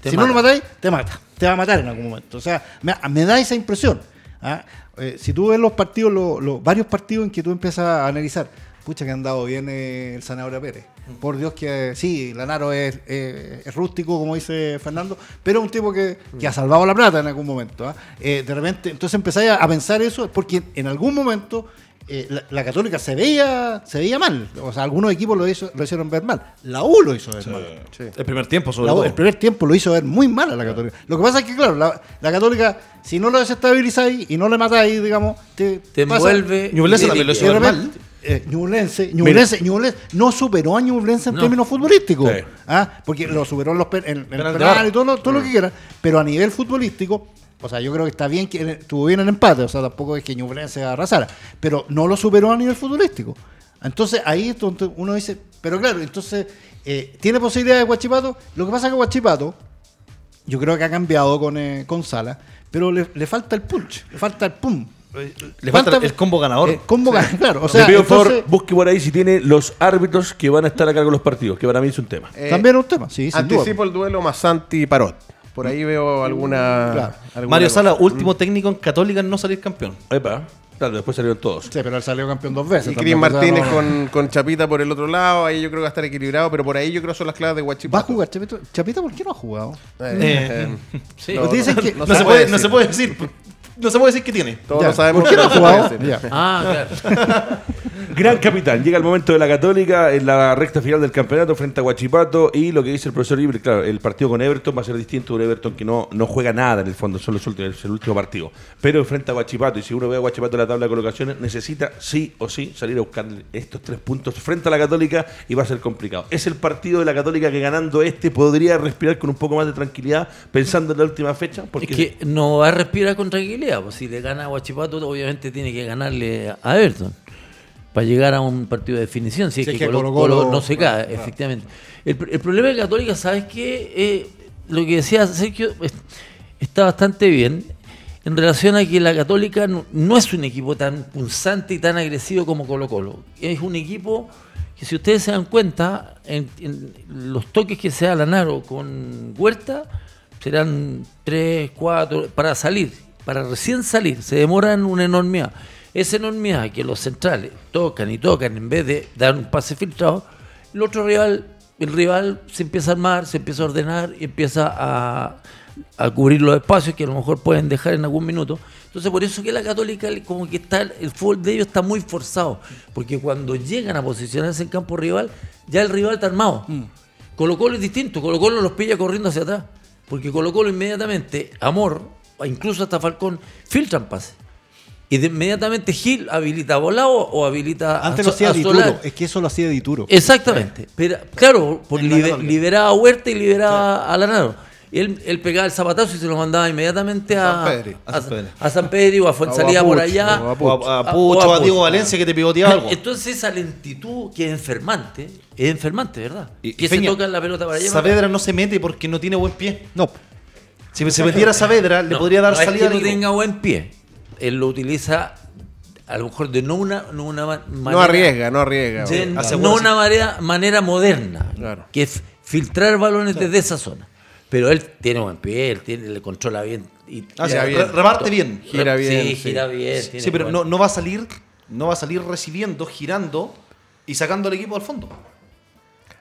si no lo matáis, te mata. Te va a matar en algún momento. O sea, me, me da esa impresión. ¿ah? Eh, si tú ves los partidos, lo- lo- varios partidos en que tú empiezas a analizar, pucha que han dado bien eh, el Zanahoria Pérez. Por Dios que eh, sí, Lanaro es, eh, es rústico, como dice Fernando, pero es un tipo que, que ha salvado la plata en algún momento. ¿ah? Eh, de repente, entonces empezáis a, a pensar eso, porque en algún momento eh, la, la Católica se veía, se veía mal. O sea, algunos equipos lo, hizo, lo hicieron ver mal. La U lo hizo ver mal. El primer tiempo, sobre La U, todo. el primer tiempo lo hizo ver muy mal a la Católica. Lo que pasa es que, claro, la, la Católica, si no lo desestabilizáis y no le matáis, digamos, te, Te pasa- envuelve. Ñublense también lo hizo ver mal. eh, Ñublense, Ñublense, Ñublense no superó a Ñublense en No. términos futbolísticos. Sí. ¿ah? Porque lo superó en, los en- en el Penal y todo, lo, todo lo que quieran. Pero a nivel futbolístico, o sea, yo creo que está bien que estuvo bien el empate. O sea, tampoco es que Ñublense arrasara. Pero no lo superó a nivel futbolístico. Entonces ahí es donde uno dice, pero claro, entonces, eh, ¿tiene posibilidades de Guachipato? Lo que pasa es que Guachipato, yo creo que ha cambiado con, eh, con Sala, pero le, le falta el punch, le falta el pum. Le falta ¿Cuántas- el combo ganador. Combo gan- claro, o Le sea, pido por entonces, favor, busque por ahí si tiene los árbitros que van a estar a cargo de los partidos, que para mí es un tema. Eh, también es un tema, sí, duda. Anticipo el duelo Masanti y Parot. Por ahí veo alguna. Claro. alguna Mario cosa. Sala, último técnico en Católica en no salir campeón. Epa, claro, después salieron todos. Sí, pero él salió campeón dos veces. Y Cris Martínez no- con, con Chapita por el otro lado, ahí yo creo que va a estar equilibrado, pero por ahí yo creo que son las claves de ¿Va a Guachipato. jugar Chapita? ¿Chapita por qué no ha jugado? Eh, eh, Sí. no, dicen que- No, se, puede, no se puede decir. No se puede decir que tiene. Todos Ya, lo sabemos. ¿Por qué no ha jugado? puede decir. Ya. Ah, claro. Gran capitán, llega el momento de la Católica en la recta final del campeonato frente a Guachipato y lo que dice el profesor Ibre, claro, el partido con Everton va a ser distinto, un Everton que no, no juega nada en el fondo, son los últimos, es el último partido, pero frente a Guachipato y si uno ve a Guachipato en la tabla de colocaciones, necesita sí o sí salir a buscar estos tres puntos frente a la Católica y va a ser complicado. Es el partido de la Católica que ganando este podría respirar con un poco más de tranquilidad pensando en la última fecha, porque Es que no va a respirar con tranquilidad. Pues si le gana a Guachipato, obviamente tiene que ganarle a Everton para llegar a un partido de definición. Si es Si que, es que Colo- Colo-Colo- Colo no se cae, claro. efectivamente. El, pr- el problema de Católica, ¿sabes qué? Eh, lo que decía Sergio es- está bastante bien en relación a que la Católica no, no es un equipo tan punzante y tan agresivo como Colo Colo. Es un equipo que si ustedes se dan cuenta, en, en los toques que se da Lanaro con Huerta, serán tres, cuatro, para salir, para recién salir, se demoran una enormidad. Esa enormidad que los centrales tocan y tocan en vez de dar un pase filtrado, el otro rival, el rival se empieza a armar, se empieza a ordenar y empieza a, a cubrir los espacios que a lo mejor pueden dejar en algún minuto. Entonces por eso que la católica como que está, el fútbol de ellos está muy forzado, porque cuando llegan a posicionarse en campo rival, ya el rival está armado. Colo Colo es distinto, Colo Colo los pilla corriendo hacia atrás, porque Colo Colo inmediatamente, Amor, incluso hasta Falcón, filtran pase. Y de inmediatamente Gil habilita a Volado o habilita Antes a, lo hacía a Dituro, es que eso lo hacía Dituro. Exactamente. Pero, claro, por liberaba a Huerta y liberaba a Lanaro. Él, él pegaba el zapatazo y se lo mandaba inmediatamente a, a, A San Pedri. a a Fuensalida por allá. o a Pucho, o a Diego. Valencia que te pivotea algo. Entonces esa lentitud que es enfermante, es enfermante, ¿verdad? Y- que y se toca la pelota para allá. Saavedra no se mete porque no tiene buen pie. No, Si se metiera Saavedra, le No, podría dar no es salida que al no tenga buen pie. Él lo utiliza a lo mejor de no una, no una ma- manera. No arriesga, no arriesga. de- no una manera, manera moderna, Claro. que es filtrar balones desde esa zona. Pero él tiene buen pie, él tiene, le controla bien. Y, Ah, re- bien. reparte bien. Gira bien, Sí, sí. gira bien. Sí, pero no, no va a salir, no va a salir recibiendo, girando y sacando al equipo al fondo.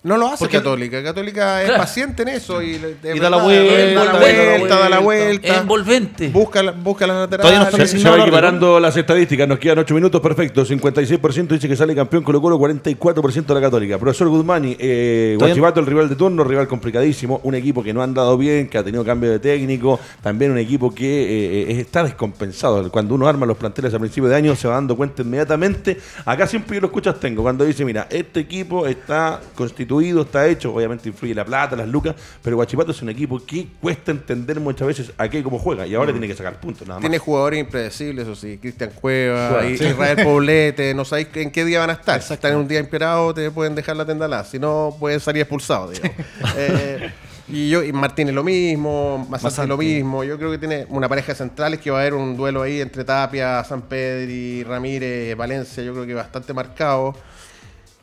No lo hace Porque- Católica. Católica es Claro. paciente en eso. Y, le- de Y da la vuelta, da la vuelta, da la vuelta. vuelta. envolvente. Busca, busca las laterales. Todavía no Se, se va equiparando las estadísticas, nos quedan 8 minutos, perfecto. 56% dice que sale campeón Colo Colo, 44% de la Católica. Profesor Guzmani, eh, Guachipato, el rival de turno, rival complicadísimo, un equipo que no ha andado bien, que ha tenido cambio de técnico, también un equipo que eh, eh, está descompensado. Cuando uno arma los planteles a principio de año se va dando cuenta inmediatamente. Acá siempre yo lo escuchas tengo, cuando dice, mira, este equipo está constituido, está hecho, obviamente influye la plata, las lucas, pero Guachipato es un equipo que cuesta entender muchas veces a qué y cómo juega, y ahora tiene que sacar puntos, nada más. Tiene jugadores impredecibles, eso sí. Cristian Cueva, Cueva, y- sí. Israel Poblete. No sabéis en qué día van a estar. Si están en un día inspirado, te pueden dejar la tenda al Si no, pueden salir expulsados, digamos. Eh, y yo, y Martínez lo mismo, Mazante lo mismo. Yo creo que tiene una pareja de centrales que va a haber un duelo ahí entre Tapia, San Pedri, Ramírez, Valencia. Yo creo que bastante marcado.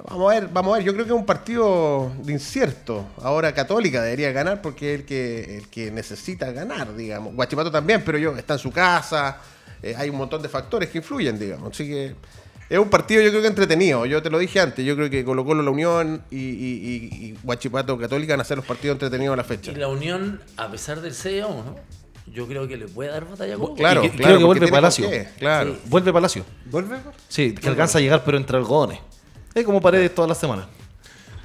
Vamos a ver, vamos a ver. Yo creo que es un partido de incierto. Ahora Católica debería ganar porque es el que, el que necesita ganar, digamos. Guachipato también, pero yo está en su casa. eh, hay un montón de factores que influyen, digamos. Así que es un partido yo creo que entretenido. Yo te lo dije antes. Yo creo que Colo Colo La Unión y, y, y- y Guachipato Católica van a ser los partidos entretenidos de la fecha. Y la Unión, a pesar del 6 a 1, yo creo que le puede dar batalla a. Claro, Y que- claro, creo que vuelve Palacio. Claro. Sí. Vuelve Palacio. ¿vuelve? Sí, que alcanza a llegar, pero entre algodones. Es como paredes todas las semanas.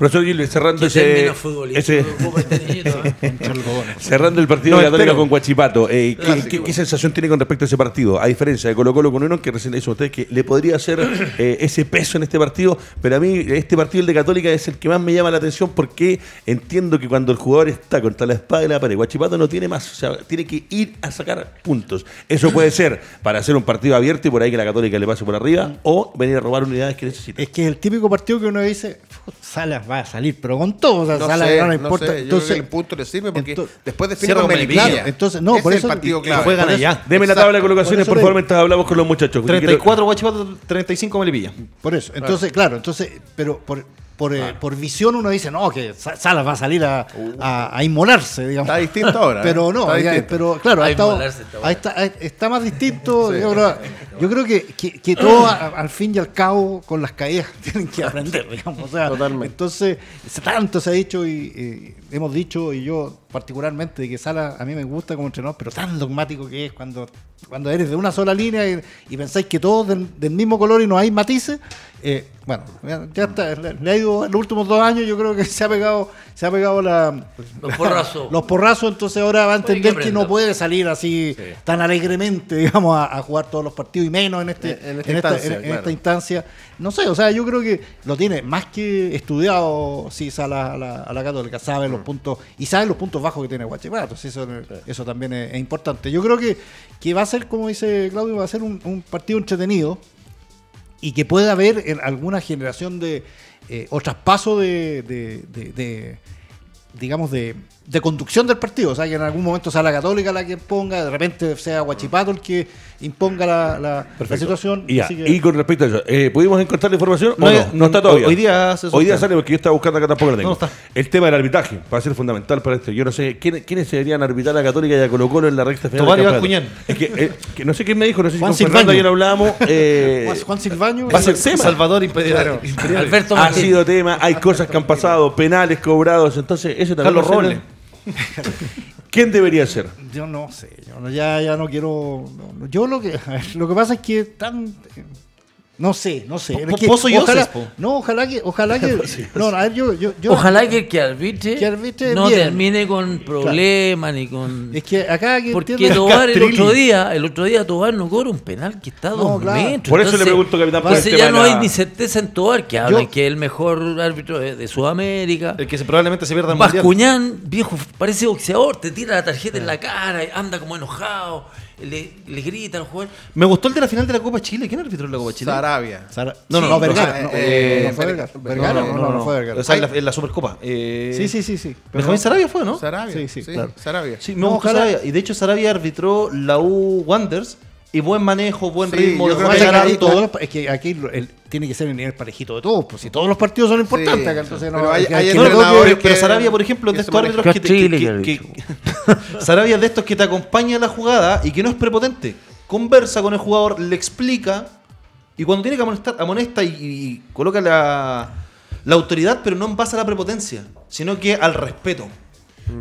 Profesor Gilbert, cerrando ese, ¿eh? cerrando el partido No, de Católica con Guachipato, eh, ¿qué, Clásico. qué- qué sensación tiene con respecto a ese partido? A diferencia de Colo Colo con Unión, que recién le hizo ustedes, que le podría hacer eh, ese peso en este partido, pero a mí este partido, el de Católica, es el que más me llama la atención porque entiendo que cuando el jugador está contra la espada y la pared, Guachipato no tiene más, o sea, tiene que ir a sacar puntos. Eso puede ser para hacer un partido abierto y por ahí que la Católica le pase por arriba, o venir a robar unidades que necesita. Es que es el típico partido que uno dice, Salas va a salir, pero con todo. O sea, No Salas sé, no le no importa. sé, yo creo entonces, que el punto le sirve porque ento- después define Cierra con Melipilla. Melipilla. Entonces, no, Ese por es eso- el partido clave. juegan Por allá. eso- Deme la tabla de colocaciones, Por favor, mientras hablamos con los muchachos. 34 Guachipato, 35 Melipilla. Por eso, entonces, claro, entonces, pero por, por, eh, por visión uno dice, no, que Sa- Salas va a salir a, a, a inmolarse, digamos. Está distinto ahora, ¿eh? Pero no, Está ya, distinto. pero claro, ha estado- está está, más distinto. Yo creo, yo creo que, que, que todo al fin y al cabo con las caídas tienen que aprender, digamos. O sea, Totalmente. entonces, tanto se ha dicho y, y hemos dicho, y yo particularmente, de que Sala a mí me gusta como entrenador, pero tan dogmático que es cuando, cuando eres de una sola línea y, y pensáis que todos del, del mismo color y no hay matices. eh, bueno, ya está, le, le ha ido en los últimos dos años, yo creo que se ha pegado, se ha pegado la, Los porrazos. los porrazos, entonces ahora va a entender que que, no puede salir así tan alegremente, digamos, a, a jugar todos los partidos y menos en, este, En- en en, esta instancia, en- en claro. esta instancia. No sé, o sea, yo creo que lo tiene más que estudiado si a la, a la, a la Católica, sabe Mm. los puntos y sabe los puntos bajos que tiene Guachipato, sí, eso, eso también es, es importante. Yo creo que, que va a ser, como dice Claudio, va a ser un, un partido entretenido y que pueda haber en alguna generación de eh, o traspaso de, de- de- de, digamos de, de conducción del partido, o sea que en algún momento sea la católica la que imponga, de repente sea Guachipato el que imponga la, la- la situación. Y, ya, así que- y con respecto a eso, eh, ¿pudimos encontrar la información? No, No, no, no está todavía. hoy día se Hoy día sale porque yo estaba buscando acá tampoco la tengo. No, está. El tema del arbitraje va a ser fundamental para esto. Yo no sé ¿quién- quiénes se deberían arbitrar a Católica y a Colo Colo en la recta final. Del. Es que, eh, que no sé quién me dijo, no sé si Juan con Fernando Silvaño. ayer hablábamos. eh, Juan, Silvaño va a ser tema. Salvador Imperial. Alberto ha Martín. sido tema, hay cosas que han pasado, penales cobrados, entonces eso también. Carlos Robles. ¿Quién debería ser? yo no sé, yo no- ya, ya no quiero. yo lo que lo que pasa es que tan no sé, no sé. Po- que Pozo ojalá, Yoses, po. no, ojalá que, ojalá que. no, a ver, yo, yo, yo- Ojalá que el que arbitre, Que arbitre no bien. termine con problemas ni con. Es que acá que Porque Tobar el otro día, el otro día Tobar no cobra un penal que está a No, dos claro. metros. Por eso le pregunto, capitán, por entonces tema ya no hay ni certeza en Tobar, que hablan Yo- que es el mejor árbitro de, de Sudamérica. El que se, probablemente se pierda mundial. Bascuñán, viejo, parece boxeador, te tira la tarjeta en la cara, anda como enojado, le, le grita al jugador. Me gustó el de la final de la Copa Chile. ¿Quién arbitró en la Copa Chile? Sarabia. Sara- No, no, Sí, no, Vergara. no, No, eh, no fue Ver- Vergara. Vergara, Vergara, no, no, fue Vergara. O sea, en la, en la Supercopa. Eh, Sí, sí, sí, sí. Pero Benjamín Sarabia fue, ¿no? Sarabia. Sí, sí, claro. Sarabia. Sí, me No, gustó Sarabia. Y de hecho Sarabia arbitró la U Wanderers y buen manejo, buen Sí, ritmo, yo de creo que que todos es que aquí el- tiene que ser el nivel parejito de todos, pues si todos los partidos son importantes Sí, acá, entonces no, pero hay- No, entrenadores pero, pero Sarabia, por ejemplo, es de estos árbitros que, te- Chile, que- que que- que- Sarabia es de estos que te acompaña a la jugada y que no es prepotente. Conversa con el jugador, le explica y cuando tiene que amonestar, amonesta y, y coloca la, la autoridad, pero no en base a la prepotencia, sino que al respeto.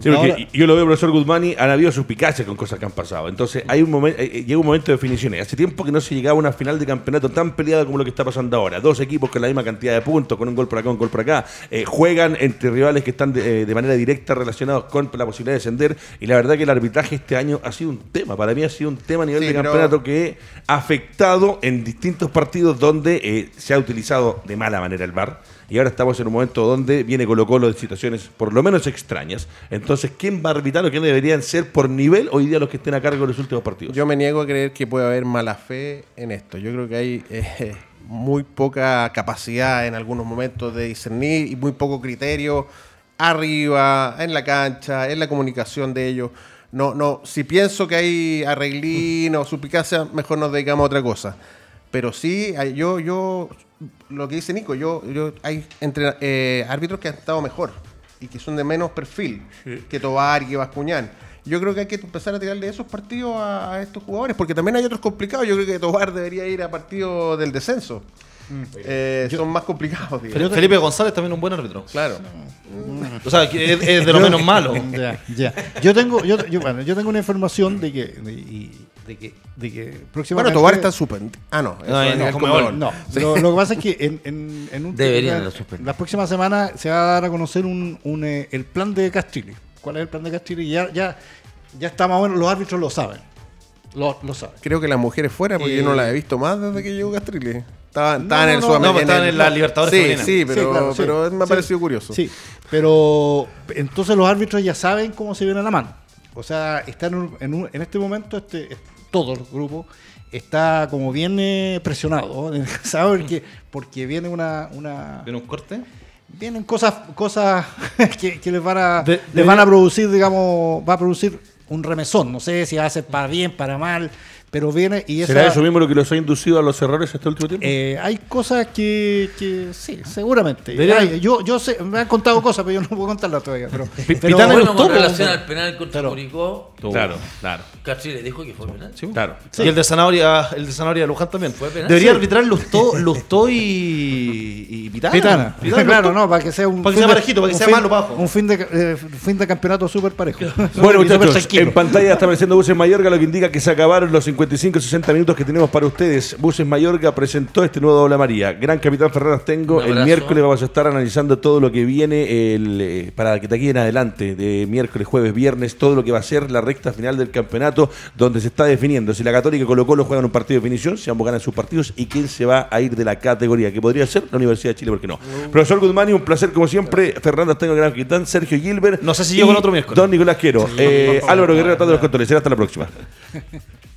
Sí, porque Ahora- yo lo veo, profesor Guzmán, y han habido suspicacias con cosas que han pasado. Entonces, hay un momento, eh, llega un momento de definiciones. Hace tiempo que no se llegaba a una final de campeonato tan peleada como lo que está pasando ahora. Dos equipos con la misma cantidad de puntos, con un gol por acá, un gol por acá. eh, juegan entre rivales que están de, eh, de manera directa relacionados con la posibilidad de descender. Y la verdad que el arbitraje este año ha sido un tema. Para mí ha sido un tema a nivel Sí, de campeonato que ha afectado en distintos partidos donde eh, se ha utilizado de mala manera el VAR. Y ahora estamos en un momento donde viene Colo Colo de situaciones por lo menos extrañas. Entonces, ¿quién va a arbitrar o quién deberían ser por nivel hoy día los que estén a cargo de los últimos partidos? Yo me niego a creer que puede haber mala fe en esto. Yo creo que hay eh, muy poca capacidad en algunos momentos de discernir y muy poco criterio arriba, en la cancha, en la comunicación de ellos. No, no, si pienso que hay arreglín o suplicacia, mejor nos dedicamos a otra cosa. Pero sí, yo, yo, lo que dice Nico, yo, yo hay entre, eh, árbitros que han estado mejor y que son de menos perfil que Tobar y que Bascuñán. Yo creo que hay que empezar a tirarle esos partidos a, a estos jugadores, porque también hay otros complicados. Yo creo que Tobar debería ir a partidos del descenso. Eh, son más complicados, digamos. Felipe González también un buen árbitro. Claro. O sea, que es, es de lo menos malo. Ya, ya. Yo tengo, yo, yo, bueno, yo tengo una información de que, de, y- de que, de que Bueno, próximamente. Tobar está súper. Ah, no. eso No, es no. No, Sí. lo, lo que pasa es que en, en, en un Deberían la suspender. las próximas semanas se va a dar a conocer un, un, eh, el plan de Castrilli. ¿Cuál es el plan de Castrilli? Ya, ya, ya está más o menos, los árbitros lo saben. Lo, lo saben. Creo que las mujeres fuera, porque Eh, yo no las he visto más desde que llegó Castrilli. Estaban, No, en el no, no, no, pues estaban en la Libertadores Sí, femenina. sí, pero, Sí, claro, sí. pero me ha Sí. parecido curioso. Sí, pero entonces los árbitros ya saben cómo se viene la mano. O sea, están en, un- en, un- en este momento, este, todo el grupo está como bien eh, presionado. ¿sabes? Porque, porque viene una, una, ¿Viene un corte? vienen cosas, cosas que, que les van a De- les van a producir, digamos, va a producir un remesón. No sé si va a ser para bien, para mal, pero viene y esa, ¿Será eso mismo lo que los ha inducido a los errores este último tiempo? eh, hay cosas que, que sí, seguramente. Yo, yo sé, me han contado cosas, pero yo no puedo contarlas todavía. Pero, pero- Pitana Bueno, con relación al penal contra Claro. Curicó, claro, claro. Castri le dijo que fue penal. claro. Y el de Zanahoria, el de Zanahoria de Luján también. Fue penal. Debería Sí. arbitrar Lustó, Lustó y, y Pitana. Pitana. Pitana, claro, no, para que sea un Para que sea parejito, para que sea fin- malo abajo. Un fin de, eh, fin de campeonato súper parejo. Bueno, muchachos, tranquilo. en pantalla está apareciendo Buses Mayorga, lo que indica que se acabaron los 55-60 minutos que tenemos para ustedes. Buses Mayorga presentó este nuevo Doble María. Gran Capitán Ferreras Tengo. El miércoles vamos a estar analizando todo lo que viene el, eh, para que de aquí en adelante, de miércoles, jueves, viernes, todo lo que va a ser la recta final del campeonato, donde se está definiendo si la Católica y Colo Colo juegan un partido de definición, si ambos ganan sus partidos y quién se va a ir de la categoría, que podría ser la Universidad de Chile, ¿por qué no? Profesor Guzmán, un placer como siempre. Fernando Tengo, Gran Capitán, Sergio Gilbert. No sé si llego el otro miércoles. Don Nicolás Quiero. Eh, Álvaro Guerrero, todos los controles. Será hasta la próxima.